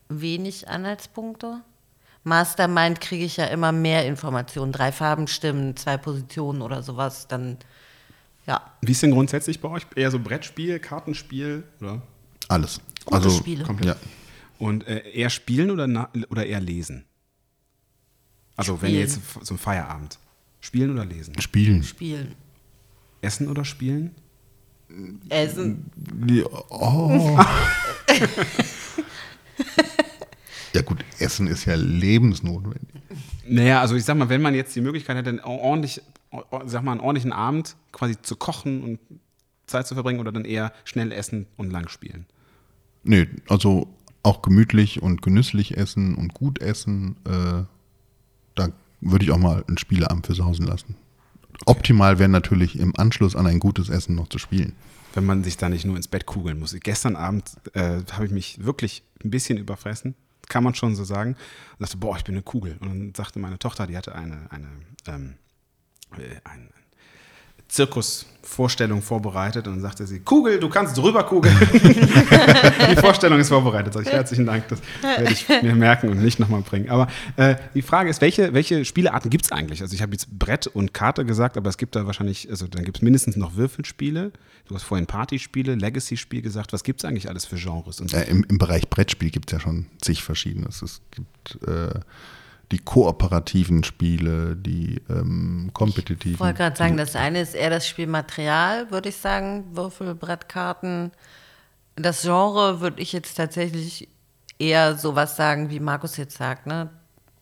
wenig Anhaltspunkte. Mastermind kriege ich ja immer mehr Informationen. Drei Farben stimmen, zwei Positionen oder sowas. Dann, ja, Wie ist denn grundsätzlich bei euch? Eher so Brettspiel, Kartenspiel oder? Alles. Gute also, Spiele. Ja. Und äh, eher spielen oder, na, oder eher lesen? Also wenn ihr jetzt Spielen. so ein Feierabend. Spielen oder lesen? Spielen. spielen. Essen oder spielen? Essen. Oh. ja gut, Essen ist ja lebensnotwendig. Naja, also ich sag mal, wenn man jetzt die Möglichkeit hätte, ordentlich, sag mal, einen ordentlichen Abend quasi zu kochen und Zeit zu verbringen oder dann eher schnell essen und lang spielen? Nee, also auch gemütlich und genüsslich essen und gut essen, äh, da würde ich auch mal einen Spieleabend für sausen lassen. Optimal wäre natürlich im Anschluss an ein gutes Essen noch zu spielen. Wenn man sich da nicht nur ins Bett kugeln muss. Gestern Abend äh, habe ich mich wirklich ein bisschen überfressen, kann man schon so sagen. Und dachte, boah, ich bin eine Kugel. Und dann sagte meine Tochter, die hatte eine, eine ähm, äh, ein, Zirkusvorstellung vorbereitet und dann sagte sie, Kugel, du kannst drüber kugeln. die Vorstellung ist vorbereitet. Sag ich, herzlichen Dank, das werde ich mir merken und nicht nochmal bringen. Aber äh, die Frage ist, welche, welche Spielearten gibt es eigentlich? Also ich habe jetzt Brett und Karte gesagt, aber es gibt da wahrscheinlich, also dann gibt es mindestens noch Würfelspiele. Du hast vorhin Partyspiele, Legacy-Spiel gesagt. Was gibt es eigentlich alles für Genres? Und so? äh, im, im, Bereich Brettspiel gibt es ja schon zig verschiedenes. Es gibt äh, die kooperativen Spiele, die ähm, kompetitiven. Ich wollte gerade sagen, das eine ist eher das Spielmaterial, würde ich sagen, Würfel, Brettkarten. Das Genre würde ich jetzt tatsächlich eher sowas sagen, wie Markus jetzt sagt, ne?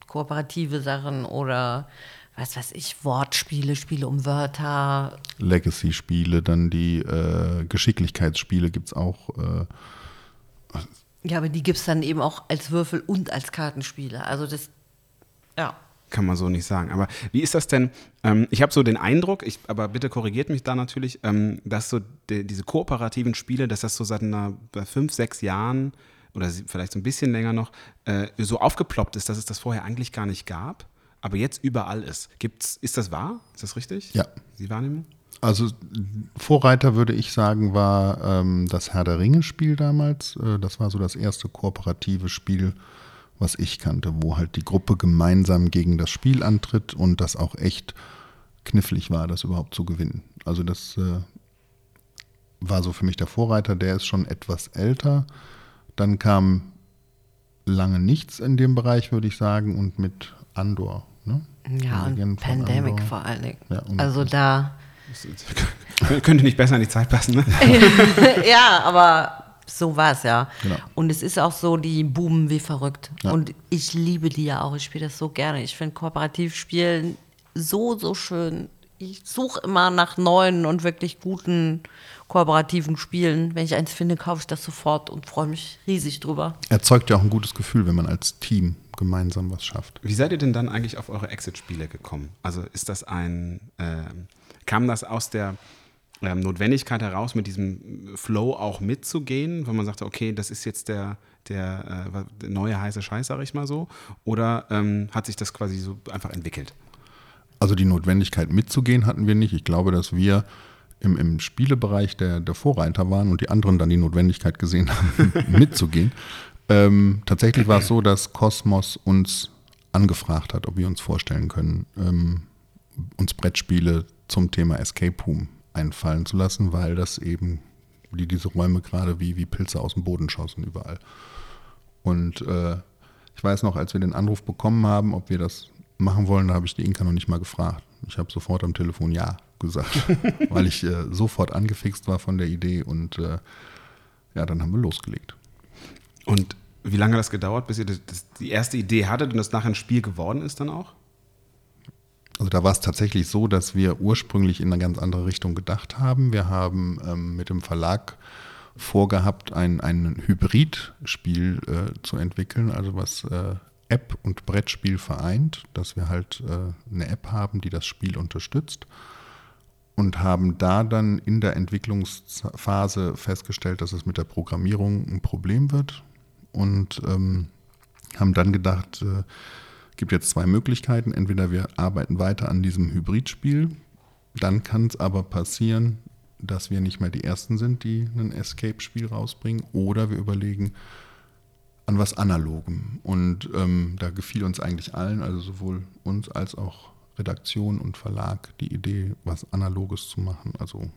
Kooperative Sachen oder was weiß ich, Wortspiele, Spiele um Wörter. Legacy-Spiele, dann die äh, Geschicklichkeitsspiele gibt es auch. Äh, ja, aber die gibt es dann eben auch als Würfel und als Kartenspiele. Also das, ja. Kann man so nicht sagen. Aber wie ist das denn? Ähm, ich habe so den Eindruck, ich, aber bitte korrigiert mich da natürlich, ähm, dass so die, diese kooperativen Spiele, dass das so seit einer, fünf, sechs Jahren oder vielleicht so ein bisschen länger noch äh, so aufgeploppt ist, dass es das vorher eigentlich gar nicht gab, aber jetzt überall ist. Gibt's, ist das wahr? Ist das richtig? Ja. Die Wahrnehmung? Also Vorreiter würde ich sagen, war ähm, das Herr der Ringe-Spiel damals. Äh, das war so das erste kooperative Spiel, was ich kannte, wo halt die Gruppe gemeinsam gegen das Spiel antritt und das auch echt knifflig war, das überhaupt zu gewinnen. Also das äh, war so für mich der Vorreiter, der ist schon etwas älter. Dann kam lange nichts in dem Bereich, würde ich sagen, und mit Andor. Ne? Ja, und Pandemic Andor. vor allen Dingen. Ja, also da. Könnte nicht besser an die Zeit passen, ne? ja, aber so war es ja. Genau. Und es ist auch so, die boomen wie verrückt. Ja. Und ich liebe die ja auch. Ich spiele das so gerne. Ich finde Kooperativspielen so, so schön. Ich suche immer nach neuen und wirklich guten kooperativen Spielen. Wenn ich eins finde, kaufe ich das sofort und freue mich riesig drüber. Erzeugt ja auch ein gutes Gefühl, wenn man als Team gemeinsam was schafft. Wie seid ihr denn dann eigentlich auf eure Exit-Spiele gekommen? Also ist das ein, äh, kam das aus der ähm, Notwendigkeit heraus, mit diesem Flow auch mitzugehen, wenn man sagte, okay, das ist jetzt der, der, äh, der neue heiße Scheiß, sag ich mal so, oder ähm, hat sich das quasi so einfach entwickelt? Also die Notwendigkeit mitzugehen hatten wir nicht. Ich glaube, dass wir im, im Spielebereich der, der Vorreiter waren und die anderen dann die Notwendigkeit gesehen haben, mitzugehen. Ähm, tatsächlich war es so, dass Cosmos uns angefragt hat, ob wir uns vorstellen können, ähm, uns Brettspiele zum Thema Escape Room einfallen zu lassen, weil das eben, die diese Räume gerade wie, wie Pilze aus dem Boden schossen überall. Und äh, ich weiß noch, als wir den Anruf bekommen haben, ob wir das machen wollen, da habe ich die Inka noch nicht mal gefragt. Ich habe sofort am Telefon Ja gesagt, weil ich äh, sofort angefixt war von der Idee und äh, ja, dann haben wir losgelegt. Und wie lange hat das gedauert, bis ihr das, das, die erste Idee hattet und das nachher ein Spiel geworden ist dann auch? Also da war es tatsächlich so, dass wir ursprünglich in eine ganz andere Richtung gedacht haben. Wir haben ähm, mit dem Verlag vorgehabt, ein, ein Hybridspiel äh, zu entwickeln, also was äh, App und Brettspiel vereint, dass wir halt äh, eine App haben, die das Spiel unterstützt und haben da dann in der Entwicklungsphase festgestellt, dass es mit der Programmierung ein Problem wird und ähm, haben dann gedacht, äh, gibt jetzt zwei Möglichkeiten. Entweder wir arbeiten weiter an diesem Hybridspiel, dann kann es aber passieren, dass wir nicht mehr die Ersten sind, die ein Escape-Spiel rausbringen, oder wir überlegen an was Analogem. Und ähm, da gefiel uns eigentlich allen, also sowohl uns als auch Redaktion und Verlag, die Idee, was Analoges zu machen, also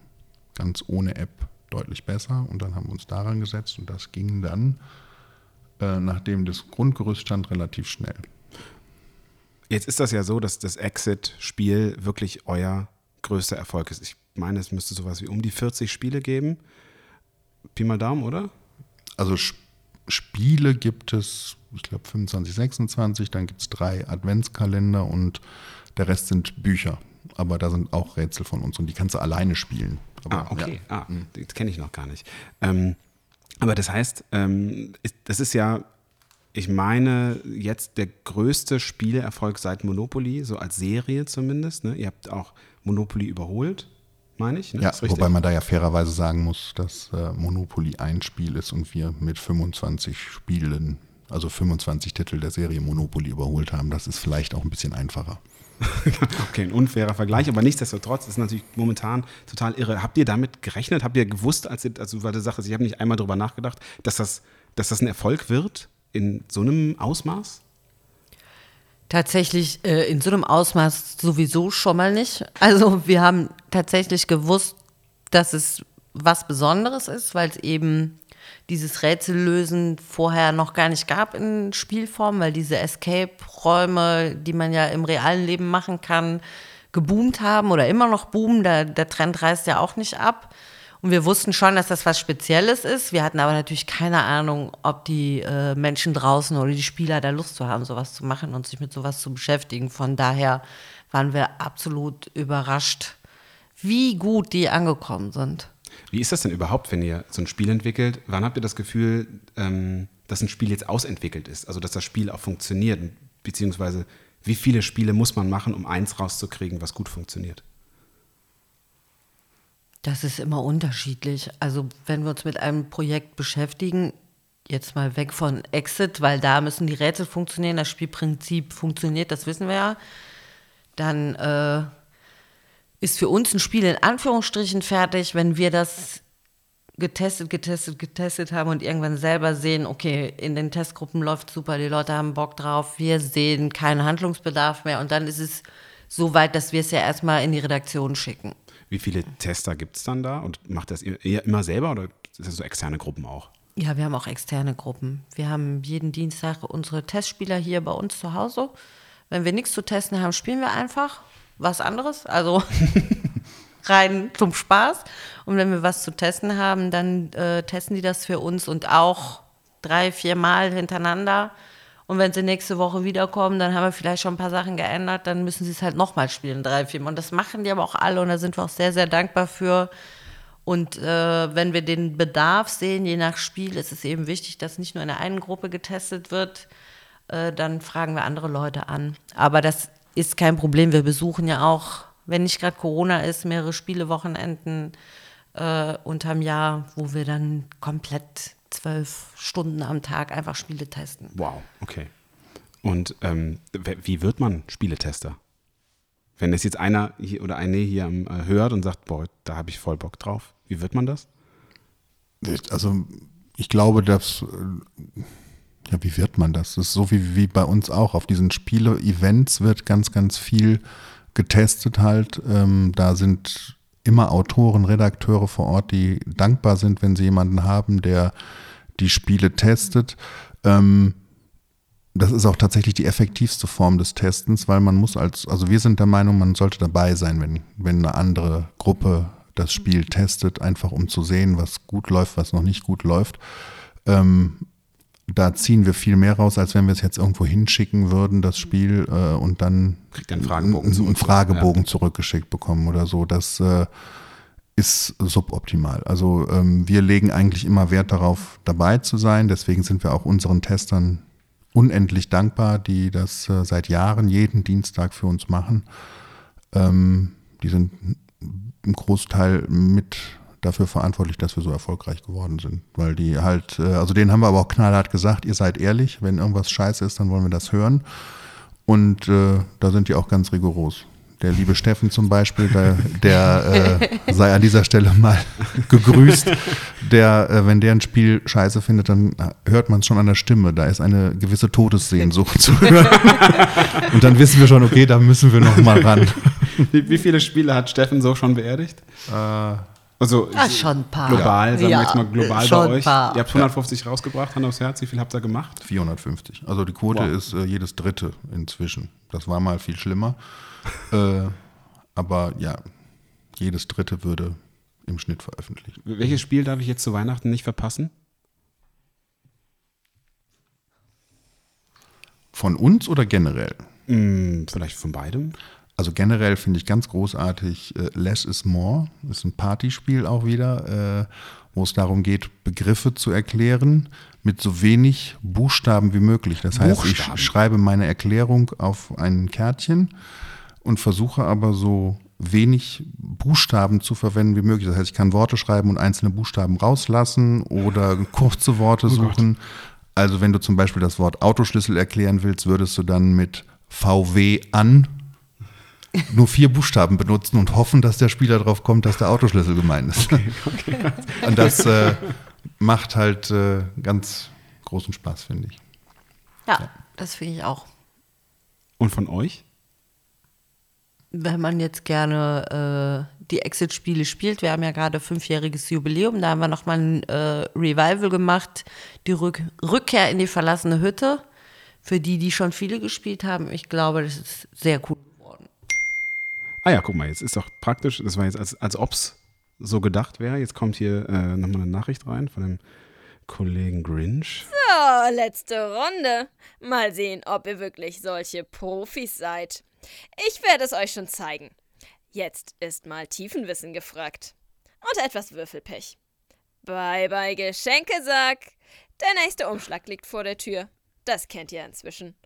ganz ohne App deutlich besser. Und dann haben wir uns daran gesetzt und das ging dann, äh, nachdem das Grundgerüst stand, relativ schnell. Jetzt ist das ja so, dass das Exit-Spiel wirklich euer größter Erfolg ist. Ich meine, es müsste sowas wie um die 40 Spiele geben. Pi mal Daumen, oder? Also Spiele gibt es, ich glaube 25, 26, dann gibt es drei Adventskalender und der Rest sind Bücher. aber da sind auch Rätsel von uns und die kannst du alleine spielen. Aber, ah, okay. Ja. Ah, das kenne ich noch gar nicht. Ähm, aber das heißt, ähm, ist, das ist ja, ich meine, jetzt der größte Spieleerfolg seit Monopoly, so als Serie zumindest. Ne? Ihr habt auch Monopoly überholt, meine ich. Ne? Ja, wobei man da ja fairerweise sagen muss, dass äh, Monopoly ein Spiel ist und wir mit 25 Spielen, also 25 Titel der Serie Monopoly überholt haben. Das ist vielleicht auch ein bisschen einfacher. Okay, ein unfairer Vergleich, aber nichtsdestotrotz ist natürlich momentan total irre. Habt ihr damit gerechnet? Habt ihr gewusst, als ihr, also weil du sagst, ich habe nicht einmal darüber nachgedacht, dass das, dass das ein Erfolg wird in so einem Ausmaß? Tatsächlich äh, in so einem Ausmaß sowieso schon mal nicht. Also wir haben tatsächlich gewusst, dass es was Besonderes ist, weil es eben dieses Rätsellösen vorher noch gar nicht gab in Spielform, weil diese Escape-Räume, die man ja im realen Leben machen kann, geboomt haben oder immer noch boomen. Der, der Trend reißt ja auch nicht ab. Und wir wussten schon, dass das was Spezielles ist. Wir hatten aber natürlich keine Ahnung, ob die äh, Menschen draußen oder die Spieler da Lust zu haben, sowas zu machen und sich mit sowas zu beschäftigen. Von daher waren wir absolut überrascht, wie gut die angekommen sind. Wie ist das denn überhaupt, wenn ihr so ein Spiel entwickelt? Wann habt ihr das Gefühl, ähm, dass ein Spiel jetzt ausentwickelt ist? Also, dass das Spiel auch funktioniert? Beziehungsweise, wie viele Spiele muss man machen, um eins rauszukriegen, was gut funktioniert? Das ist immer unterschiedlich. Also wenn wir uns mit einem Projekt beschäftigen, jetzt mal weg von Exit, weil da müssen die Rätsel funktionieren, das Spielprinzip funktioniert, das wissen wir ja, dann äh, ist für uns ein Spiel in Anführungsstrichen fertig, wenn wir das getestet, getestet, getestet haben und irgendwann selber sehen, okay, in den Testgruppen läuft super, die Leute haben Bock drauf, wir sehen keinen Handlungsbedarf mehr und dann ist es so weit, dass wir es ja erstmal in die Redaktion schicken. Wie viele Tester gibt es dann da? Und macht das ihr eher immer selber oder sind das so externe Gruppen auch? Ja, wir haben auch externe Gruppen. Wir haben jeden Dienstag unsere Testspieler hier bei uns zu Hause. Wenn wir nichts zu testen haben, spielen wir einfach was anderes. Also rein zum Spaß. Und wenn wir was zu testen haben, dann äh, testen die das für uns und auch drei, vier Mal hintereinander. Und wenn sie nächste Woche wiederkommen, dann haben wir vielleicht schon ein paar Sachen geändert, dann müssen sie es halt nochmal spielen, drei, vier Mal. Und das machen die aber auch alle und da sind wir auch sehr, sehr dankbar für. Und äh, wenn wir den Bedarf sehen, je nach Spiel, ist es eben wichtig, dass nicht nur in der einen Gruppe getestet wird, äh, dann fragen wir andere Leute an. Aber das ist kein Problem. Wir besuchen ja auch, wenn nicht gerade Corona ist, mehrere Spielewochenenden äh, unterm Jahr, wo wir dann komplett zwölf Stunden am Tag einfach Spiele testen. Wow, okay. Und ähm, wie wird man Spieletester? Wenn es jetzt einer hier oder eine hier äh, hört und sagt, boah, da habe ich voll Bock drauf, wie wird man das? Also ich glaube, dass, äh, ja, wie wird man das? Das ist so wie, wie bei uns auch. Auf diesen Spiele-Events wird ganz, ganz viel getestet halt. Ähm, da sind immer Autoren, Redakteure vor Ort, die dankbar sind, wenn sie jemanden haben, der die Spiele testet. Ähm, das ist auch tatsächlich die effektivste Form des Testens, weil man muss als, also wir sind der Meinung, man sollte dabei sein, wenn, wenn eine andere Gruppe das Spiel testet, einfach um zu sehen, was gut läuft, was noch nicht gut läuft. Ähm, da ziehen wir viel mehr raus, als wenn wir es jetzt irgendwo hinschicken würden, das Spiel, äh, und dann Kriegt einen Fragebogen, einen, einen. Fragebogen Ja. zurückgeschickt bekommen oder so. Das äh, ist suboptimal. Also ähm, wir legen eigentlich immer Wert darauf, dabei zu sein. Deswegen sind wir auch unseren Testern unendlich dankbar, die das äh, seit Jahren jeden Dienstag für uns machen. Ähm, die sind im Großteil mit dafür verantwortlich, dass wir so erfolgreich geworden sind. Weil die halt, äh, also denen haben wir aber auch knallhart gesagt, ihr seid ehrlich, wenn irgendwas scheiße ist, dann wollen wir das hören. Und äh, da sind die auch ganz rigoros. Der liebe Steffen zum Beispiel, der, der äh, sei an dieser Stelle mal gegrüßt. Der, äh, wenn der ein Spiel scheiße findet, dann hört man es schon an der Stimme. Da ist eine gewisse Todessehnsucht zu hören. Und dann wissen wir schon, okay, da müssen wir noch mal ran. Wie, wie viele Spiele hat Steffen so schon beerdigt? Also Ah, schon ein paar. global, sagen wir Ja, jetzt mal global schon bei euch. paar. Ihr habt 150 rausgebracht, Hand aufs Herz. Wie viel habt ihr gemacht? 450. Also die Quote Wow. ist äh, jedes dritte inzwischen. Das war mal viel schlimmer. äh, aber ja, jedes dritte würde im Schnitt veröffentlicht. Welches Spiel darf ich jetzt zu Weihnachten nicht verpassen? Von uns oder generell? Hm, vielleicht von beidem? Also generell finde ich ganz großartig äh, Less is More. Ist ein Partyspiel auch wieder, äh, wo es darum geht, Begriffe zu erklären mit so wenig Buchstaben wie möglich. Das heißt, Buchstaben? ich schreibe meine Erklärung auf ein Kärtchen und versuche aber so wenig Buchstaben zu verwenden wie möglich. Das heißt, ich kann Worte schreiben und einzelne Buchstaben rauslassen oder kurze Worte suchen. Also wenn du zum Beispiel das Wort Autoschlüssel erklären willst, würdest du dann mit VW an nur vier Buchstaben benutzen und hoffen, dass der Spieler drauf kommt, dass der Autoschlüssel gemeint ist. und das äh, macht halt äh, ganz großen Spaß, finde ich. Ja, das finde ich auch. Und von euch? Wenn man jetzt gerne äh, die Exit-Spiele spielt, wir haben ja gerade fünfjähriges Jubiläum, da haben wir nochmal ein äh, Revival gemacht, die Rück Rückkehr in die verlassene Hütte. Für die, die schon viele gespielt haben, ich glaube, das ist sehr cool. Ah ja, guck mal, jetzt ist doch praktisch, das war jetzt, als, als ob es so gedacht wäre. Jetzt kommt hier äh, nochmal eine Nachricht rein von dem Kollegen Grinch. So, letzte Runde. Mal sehen, ob ihr wirklich solche Profis seid. Ich werde es euch schon zeigen. Jetzt ist mal Tiefenwissen gefragt. Und etwas Würfelpech. Bye bye Geschenkesack. Der nächste Umschlag liegt vor der Tür. Das kennt ihr inzwischen.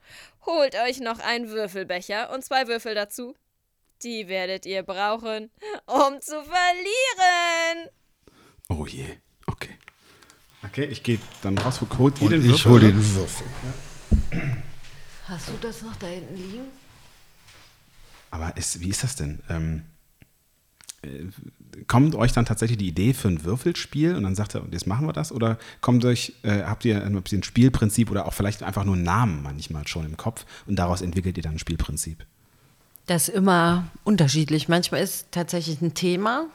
Holt euch noch einen Würfelbecher und zwei Würfel dazu. Die werdet ihr brauchen, um zu verlieren. Oh je, okay. Okay, ich gehe dann raus, holt ihr Und den ich Würfel, hole oder? den Würfel. Hast du das noch da hinten liegen? Aber ist, wie ist das denn? Ähm, äh, kommt euch dann tatsächlich die Idee für ein Würfelspiel und dann sagt ihr, jetzt machen wir das? Oder kommt euch, äh, habt ihr ein ein Spielprinzip oder auch vielleicht einfach nur einen Namen manchmal schon im Kopf und daraus entwickelt ihr dann ein Spielprinzip? Das ist immer unterschiedlich. Manchmal ist tatsächlich ein Thema.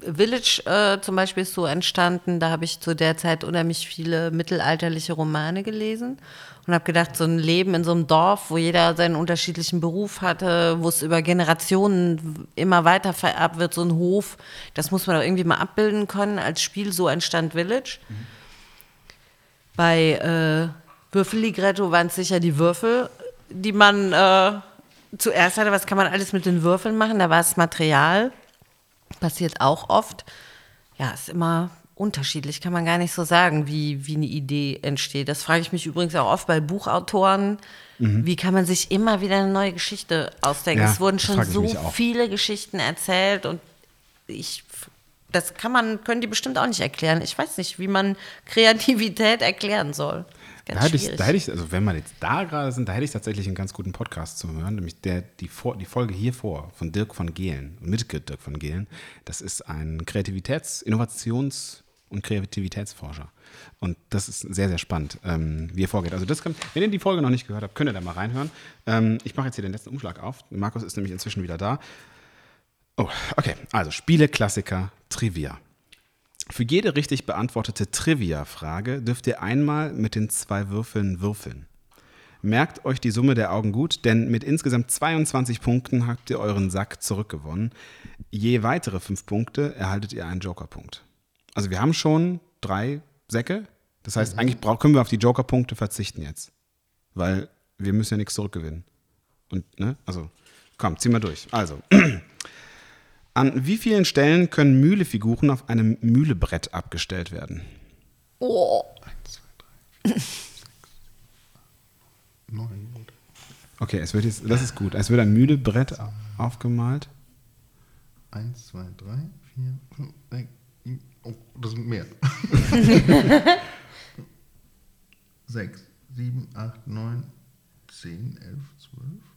Village äh, zum Beispiel ist so entstanden, da habe ich zu der Zeit unheimlich viele mittelalterliche Romane gelesen und habe gedacht, so ein Leben in so einem Dorf, wo jeder seinen unterschiedlichen Beruf hatte, wo es über Generationen immer weiter vererbt wird, so ein Hof, das muss man doch irgendwie mal abbilden können als Spiel. So entstand Village. Bei äh, Würfelligretto waren es sicher die Würfel, die man äh, zuerst hatte. Was kann man alles mit den Würfeln machen? Da war es Material. Passiert auch oft. Ja, ist immer unterschiedlich, kann man gar nicht so sagen, wie, wie eine Idee entsteht. Das frage ich mich übrigens auch oft bei Buchautoren. Wie kann man sich immer wieder eine neue Geschichte ausdenken? Ja, es wurden das schon so viele Geschichten erzählt und ich, das kann man, können die bestimmt auch nicht erklären. Ich weiß nicht, wie man Kreativität erklären soll. Da Ganz hätte, ich, da hätte ich, also wenn wir jetzt da gerade sind, da hätte ich tatsächlich einen ganz guten Podcast zu hören, nämlich der, die, Vor, die Folge hier vor von Dirk von Gehlen, mit Dirk von Gehlen. Das ist ein Kreativitäts-, Innovations- und Kreativitätsforscher. Und das ist sehr, sehr spannend, ähm, wie er vorgeht. Also das kann, wenn ihr die Folge noch nicht gehört habt, könnt ihr da mal reinhören. Ähm, ich mache jetzt hier den letzten Umschlag auf. Markus ist nämlich inzwischen wieder da. Oh, okay. Also Spiele, Klassiker, Trivia. Für jede richtig beantwortete Trivia-Frage dürft ihr einmal mit den zwei Würfeln würfeln. Merkt euch die Summe der Augen gut, denn mit insgesamt 22 Punkten habt ihr euren Sack zurückgewonnen. Je weitere fünf Punkte erhaltet ihr einen Jokerpunkt. Also wir haben schon drei Säcke. Das heißt, eigentlich brauch, können wir auf die Jokerpunkte verzichten jetzt. Weil wir müssen ja nichts zurückgewinnen. Und, ne? Also, komm, zieh mal durch. Also, An wie vielen Stellen können Mühlefiguren auf einem Mühlebrett abgestellt werden? Oh. 1, 2, 3, 4, 6, 9. Okay, es wird jetzt, das ist gut. Es wird ein Mühlebrett aufgemalt. 1, 2, 3, 4, 5, 6, oh, das sind mehr. 6, 7, 8, 9, 10, 11, 12.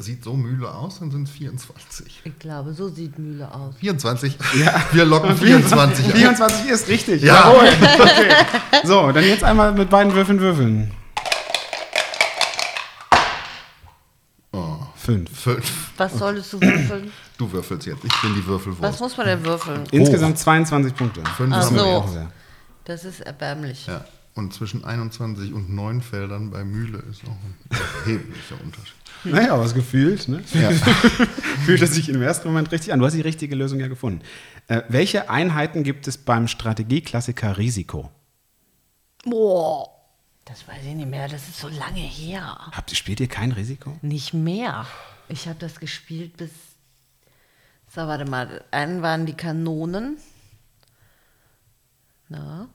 Sieht so Mühle aus, dann sind es 24. Ich glaube, so sieht Mühle aus. 24? Ja. Wir locken 24 ein. 24 ist richtig. Ja. Jawohl. Okay. So, dann jetzt einmal mit beiden Würfeln würfeln. Oh, Fünf. fünf. Was solltest du würfeln? Du würfelst jetzt. Ich bin die Würfelwurst. Was muss man denn würfeln? Insgesamt 22 Punkte. Fünf Ach haben wir so. jetzt. Auch sehr. Das ist erbärmlich. Ja. Und zwischen 21 und 9 Feldern bei Mühle ist auch ein erheblicher Unterschied. Naja, aber es gefühlt, ne? Ja. Fühlt es sich im ersten Moment richtig an. Du hast die richtige Lösung ja gefunden. Äh, welche Einheiten gibt es beim Strategieklassiker Risiko? Boah. Das weiß ich nicht mehr, das ist so lange her. Habt ihr, spielt ihr kein Risiko? Nicht mehr. Ich habe das gespielt bis. So, warte mal. Einen waren die Kanonen. Na?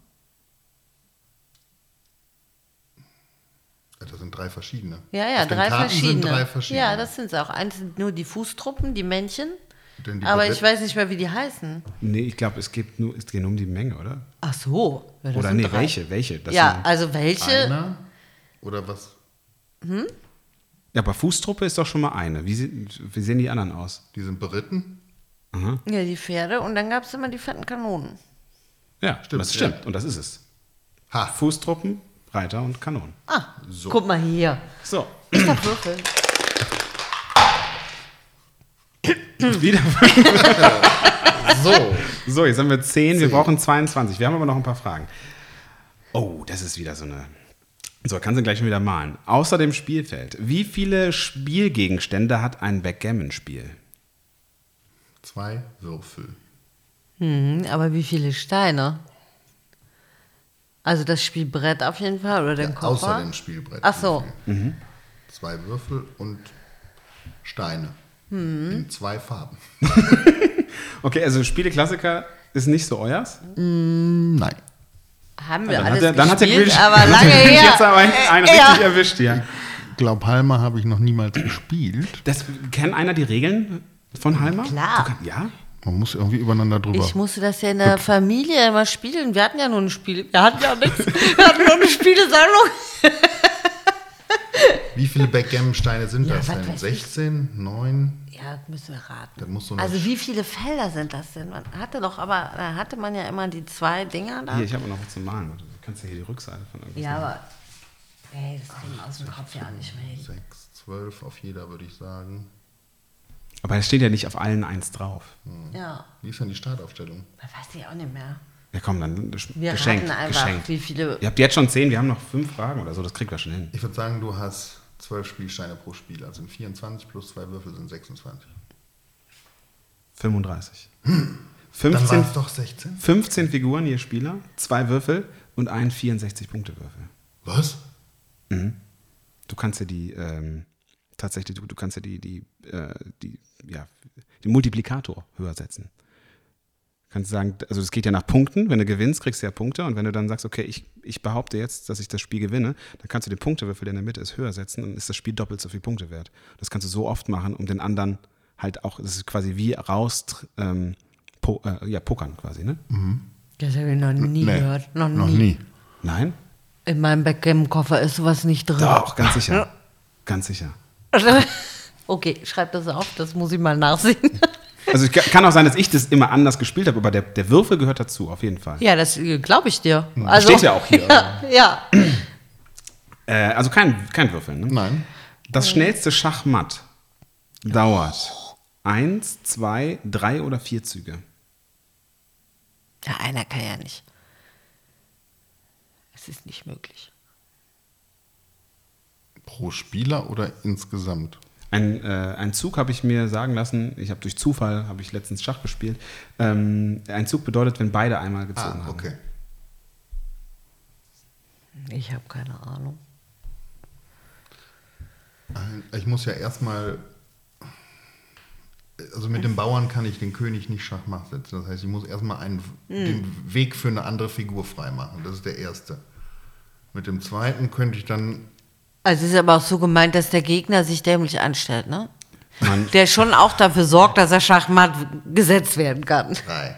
Das sind drei verschiedene. Ja, ja, drei verschiedene. Sind drei verschiedene. Ja, das sind sie auch. Eins sind nur die Fußtruppen, die Männchen. Aber ich weiß nicht mehr, wie die heißen. Nee, ich glaube, es geht nur, es geht nur um die Menge, oder? Ach so. Ja, das Oder sind nee, drei. welche? Welche? Das ja, sind- also welche? Einer oder was? ja, aber Fußtruppe ist doch schon mal eine. Wie, wie sehen die anderen aus? Die sind beritten. Ja, die Pferde. Und dann gab es immer die fetten Kanonen. Ja, Stimmt, das stimmt. ja. Und das ist es. Ha. Fußtruppen, Reiter und Kanonen. Ah, So. guck mal hier. So, Ich darf würfeln. wieder. So. So, jetzt haben wir 10, wir brauchen 22. Wir haben aber noch ein paar Fragen. Oh, das ist wieder so eine. So, kannst du gleich schon wieder malen. Außer dem Spielfeld. Wie viele Spielgegenstände hat ein Backgammon-Spiel? Zwei Würfel. Hm, aber wie viele Steine? Also das Spielbrett auf jeden Fall oder den Ja, Koffer? außer dem Spielbrett. Ach so. Viel? Zwei Würfel und Steine. Hm. In zwei Farben. Okay, also Spieleklassiker ist nicht so euers. Nein. Haben wir Dann alles hat er, dann hat er gespielt, Quidditch- aber dann hat lange er her. jetzt aber einen, einen Ja. richtig erwischt hier. Glaub Halmer habe ich noch niemals gespielt. Das, kennt einer die Regeln von Halmer? Klar. Kann, ja? Man muss irgendwie übereinander drüber. Ich musste das ja in der Familie immer spielen. Wir hatten ja nur ein Spiel. Wir hatten ja nichts. Wir hatten nur eine Spielesammlung. Wie viele Backgammon-Steine sind Ja, das denn? weiß ich. 16? 9? Ja, müssen wir raten. Das muss so also wie viele Felder sind das denn? Man hatte doch, aber da hatte man ja immer die zwei Dinger da. Hier, ich habe noch was zu malen. Du kannst ja hier die Rückseite von irgendwas Ja, machen. aber ey, das kriegen wir aus dem Kopf ja nicht mehr hin. 6, 12 auf jeder, würde ich sagen. Aber es steht ja nicht auf allen eins drauf. Ja, Wie ist denn die Startaufstellung? das weiß ich auch nicht mehr. Ja, komm, dann Wir geschenkt. einfach, geschenkt. wie viele. Ihr habt jetzt schon zehn, wir haben noch fünf Fragen oder so, das kriegt wir schon hin. Ich würde sagen, du hast 12 Spielsteine pro Spiel. Also sind 24 plus zwei Würfel sind 26. 35. Dann 15, waren es doch 16. 15 Figuren je Spieler, zwei Würfel und ein 64-Punkte-Würfel. Was? Du kannst ja die, ähm, tatsächlich, du, du kannst ja die, die, äh, die, ja, den Multiplikator höher setzen. Du kannst sagen, also es geht ja nach Punkten, wenn du gewinnst, kriegst du ja Punkte und wenn du dann sagst, okay, ich, ich behaupte jetzt, dass ich das Spiel gewinne, dann kannst du den Punktewürfel, der in der Mitte ist, höher setzen und ist das Spiel doppelt so viele Punkte wert. Das kannst du so oft machen, um den anderen halt auch, das ist quasi wie raus, ähm, po, äh, ja, pokern quasi, ne? Das habe ich noch nie Nee, gehört. Noch, Noch nie. nie. Nein? In meinem Backgammon-Koffer ist sowas nicht drin. Doch, ganz sicher. Ganz sicher. Okay, schreib das auf, das muss ich mal nachsehen. Also es kann auch sein, dass ich das immer anders gespielt habe, aber der, der Würfel gehört dazu, auf jeden Fall. ja, das glaube ich dir. Also, Steht ja auch hier. Ja, ja. Äh, also kein, kein Würfel. Ne? Nein. Das schnellste Schachmatt dauert eins, zwei, drei oder vier Züge. ja, einer kann ja nicht. Es ist nicht möglich. Pro Spieler oder insgesamt? Ein, äh, ein Zug habe ich mir sagen lassen, ich habe durch Zufall, habe ich letztens Schach gespielt. Ähm, ein Zug bedeutet, wenn beide einmal gezogen Ah, haben. okay. Ich habe keine Ahnung. Ich muss ja erstmal. Also mit dem Bauern kann ich den König nicht Schachmatt setzen. Das heißt, ich muss erstmal einen, den Weg für eine andere Figur freimachen. Das ist der erste. Mit dem zweiten könnte ich dann. Also es ist aber auch so gemeint, dass der Gegner sich dämlich anstellt, ne? Man, Der schon auch dafür sorgt, dass er Schachmatt gesetzt werden kann. Drei.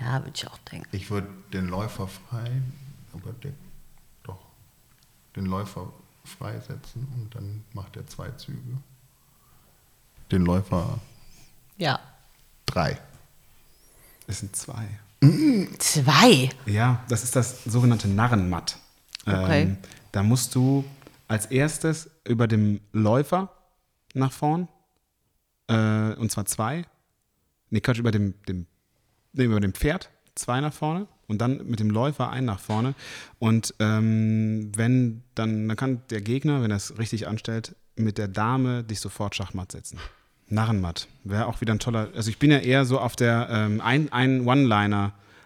Ja, würde ich auch denken. Ich würde den Läufer frei. Aber der, doch. Den Läufer freisetzen und dann macht er zwei Züge. Den Läufer Ja. drei. es sind zwei. Zwei. Ja, das ist das sogenannte Narrenmatt. Okay. Ähm, da musst du als erstes über dem Läufer nach vorn, äh, und zwar zwei. Nee, Quatsch, über dem, dem, nee, über dem Pferd, zwei nach vorne. und dann mit dem Läufer ein nach vorne. Und ähm, wenn dann, dann kann der Gegner, wenn er es richtig anstellt, mit der Dame dich sofort Schachmatt setzen. Narrenmatt. Wäre auch wieder ein toller. Also ich bin ja eher so auf der ähm, ein, ein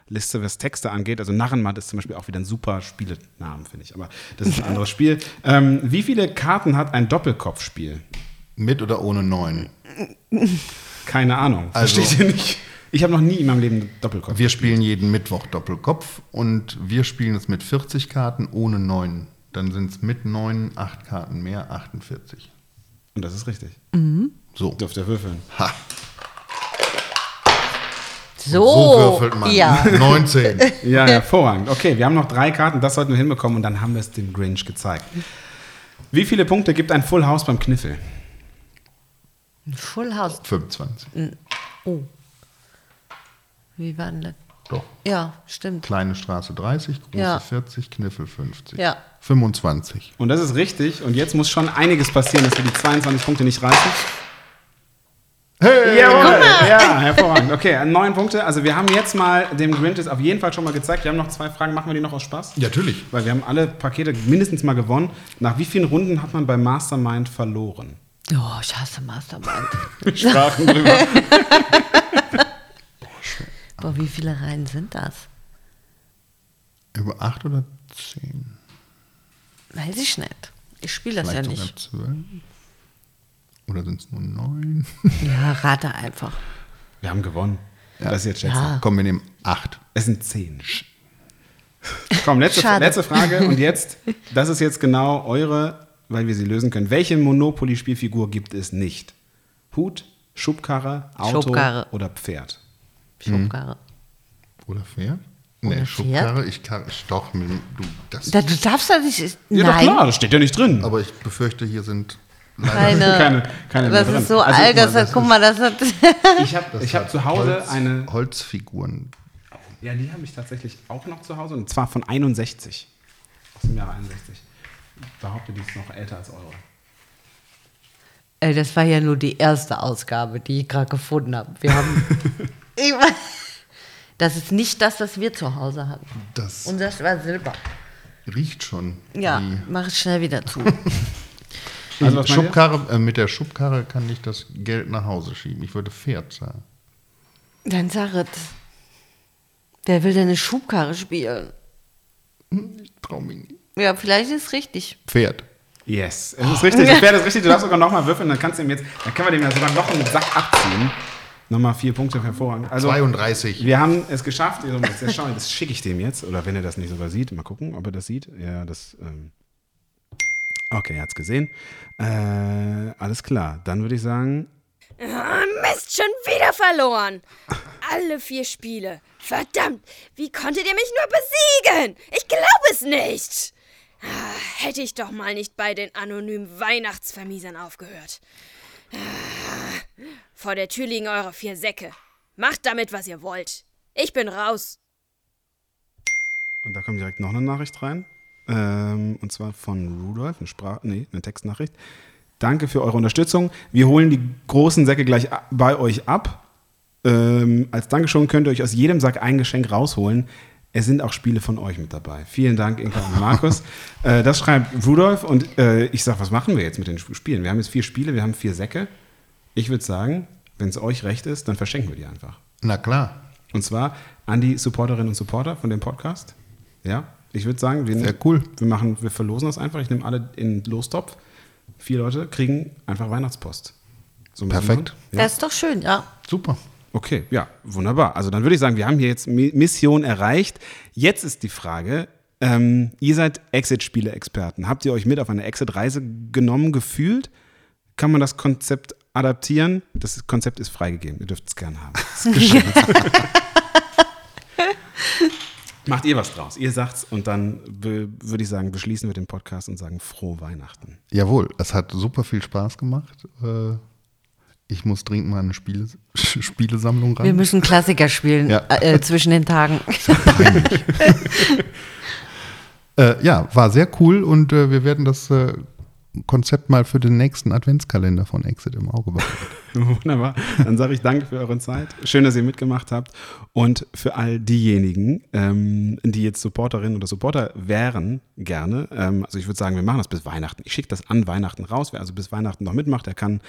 One-Liner-Liste, was Texte angeht. Also Narrenmatt ist zum Beispiel auch wieder ein super Spielenamen, finde ich. Aber das ist ein anderes Spiel. Ähm, wie viele Karten hat ein Doppelkopfspiel? Mit oder ohne neun? Keine Ahnung. Also- Versteht ihr nicht? Ich habe noch nie in meinem Leben Doppelkopf. Wir spielen jeden Mittwoch Doppelkopf und wir spielen es mit 40 Karten ohne neun. Dann sind es mit neun acht Karten mehr, 48. Und das ist richtig. So. Dürft ihr würfeln. Ha. So, So würfelt man. ja. 19. Ja, hervorragend. Okay, wir haben noch drei Karten, das sollten wir hinbekommen und dann haben wir es dem Grinch gezeigt. Wie viele Punkte gibt ein Full House beim Kniffel? Full House. 25. Oh. Wie war denn das? Doch. Ja, stimmt. Kleine Straße 30, große Ja. 40, Kniffel 50. Ja. 25. Und das ist richtig. Und jetzt muss schon einiges passieren, dass wir die 22 Punkte nicht reißen. Hey! Jawohl! Ja, hervorragend. Okay, neun Punkte. Also wir haben jetzt mal dem Grinch es auf jeden Fall schon mal gezeigt. Wir haben noch zwei Fragen. Machen wir die noch aus Spaß? Natürlich. Weil wir haben alle Pakete mindestens mal gewonnen. Nach wie vielen Runden hat man bei Mastermind verloren? Oh, ich hasse Mastermind. Wir sprachen drüber. Boah, wie viele Reihen sind das? Über 8 oder 10? Weiß ich nicht. Ich spiele das Vielleicht ja sogar nicht. 12? Oder sind es nur 9? Ja, rate einfach. Wir haben gewonnen. Das ist jetzt schätzen. Ja. Komm, wir nehmen 8. Es sind zehn. Komm, letzte, Schade. letzte Frage. Und jetzt, das ist jetzt genau eure, weil wir sie lösen können. Welche Monopoly-Spielfigur gibt es nicht? Hut, Schubkarre, Auto Schubkarre. oder Pferd? Schubkarre. Oder Pferd? Oder Nee, Pferd? Schubkarre, ich kann, ich doch, du, das, Da, du darfst das nicht. Ja, doch Nein. klar, das steht ja nicht drin. aber ich befürchte, hier sind Keine. Keine- keine das ist so Also, alt, mal, das, guck mal, das hat. Ich habe hab zu Hause Holz, eine. Holzfiguren. Ja, die habe ich tatsächlich auch noch zu Hause. Und zwar von 61. Aus dem Jahre 61. Ich behaupte, die ist noch älter als eure. Ey, das war ja nur die erste Ausgabe, die ich gerade gefunden habe. Wir haben. ich weiß, das ist nicht das, was wir zu Hause hatten. Das Und das war Silber. riecht schon. Ja, mach es schnell wieder zu. Also? Schubkarre, äh, mit der Schubkarre kann ich das Geld nach Hause schieben. Ich würde Pferd sagen. Dann sag es. Wer will denn eine Schubkarre spielen? Ich trau mich nicht. Ja, vielleicht ist es richtig. Pferd. Yes, es ist richtig. Das wäre das richtig. Du darfst sogar nochmal würfeln. Dann kannst du ihm jetzt, dann können wir dem ja sogar noch einen Sack abziehen. Nochmal vier Punkte hervorragend. Also, 32. wir haben es geschafft. Also, das schicke ich dem jetzt. Oder wenn er das nicht sogar sieht, mal gucken, ob er das sieht. Ja, das. Ähm okay, er hat es gesehen. Äh, alles klar. Dann würde ich sagen, Ah, Mist, schon wieder verloren. Alle vier Spiele. Verdammt, wie konntet ihr mich nur besiegen? Ich glaube es nicht. Ah, hätte ich doch mal nicht bei den anonymen Weihnachtsvermiesern aufgehört. Ah, vor der Tür liegen eure vier Säcke. Macht damit, was ihr wollt. Ich bin raus. Und da kommt direkt noch eine Nachricht rein. Ähm, und zwar von Rudolf, eine Sprach nee, eine Textnachricht. Danke für eure Unterstützung. Wir holen die großen Säcke gleich bei euch ab. Ähm, als Dankeschön könnt ihr euch aus jedem Sack ein Geschenk rausholen. Es sind auch Spiele von euch mit dabei. Vielen Dank, Inka und Markus. äh, das schreibt Rudolf und äh, ich sage, was machen wir jetzt mit den Sp- Spielen? Wir haben jetzt vier Spiele, wir haben vier Säcke. Ich würde sagen, wenn es euch recht ist, dann verschenken wir die einfach. Na klar. Und zwar an die Supporterinnen und Supporter von dem Podcast. Ja, ich würde sagen, wir, Sehr cool. wir machen, wir verlosen das einfach. Ich nehme alle in den Lostopf. Vier Leute kriegen einfach Weihnachtspost. So Perfekt. Ja. Das ist doch schön, ja. Super. Okay, ja, wunderbar. Also dann würde ich sagen, wir haben hier jetzt Mi- Mission erreicht. Jetzt ist die Frage, ähm, ihr seid Exit-Spiele-Experten. Habt ihr euch mit auf eine Exit-Reise genommen, gefühlt? Kann man das Konzept adaptieren? Das Konzept ist freigegeben. Ihr dürft es gern haben. Macht ihr was draus? Ihr sagt's und dann würde ich sagen, beschließen wir den Podcast und sagen frohe Weihnachten. Jawohl, es hat super viel Spaß gemacht. Äh, Ich muss dringend mal eine Spiele, Spielesammlung ran. Wir müssen Klassiker spielen Ja. äh, zwischen den Tagen. Äh, ja, war sehr cool und äh, wir werden das äh, Konzept mal für den nächsten Adventskalender von Exit im Auge behalten. Wunderbar. Dann sage ich danke für eure Zeit. Schön, dass ihr mitgemacht habt. Und für all diejenigen, ähm, die jetzt Supporterinnen oder Supporter wären, gerne. Ähm, also ich würde sagen, wir machen das bis Weihnachten. Ich schicke das an Weihnachten raus. Wer also bis Weihnachten noch mitmacht, der kann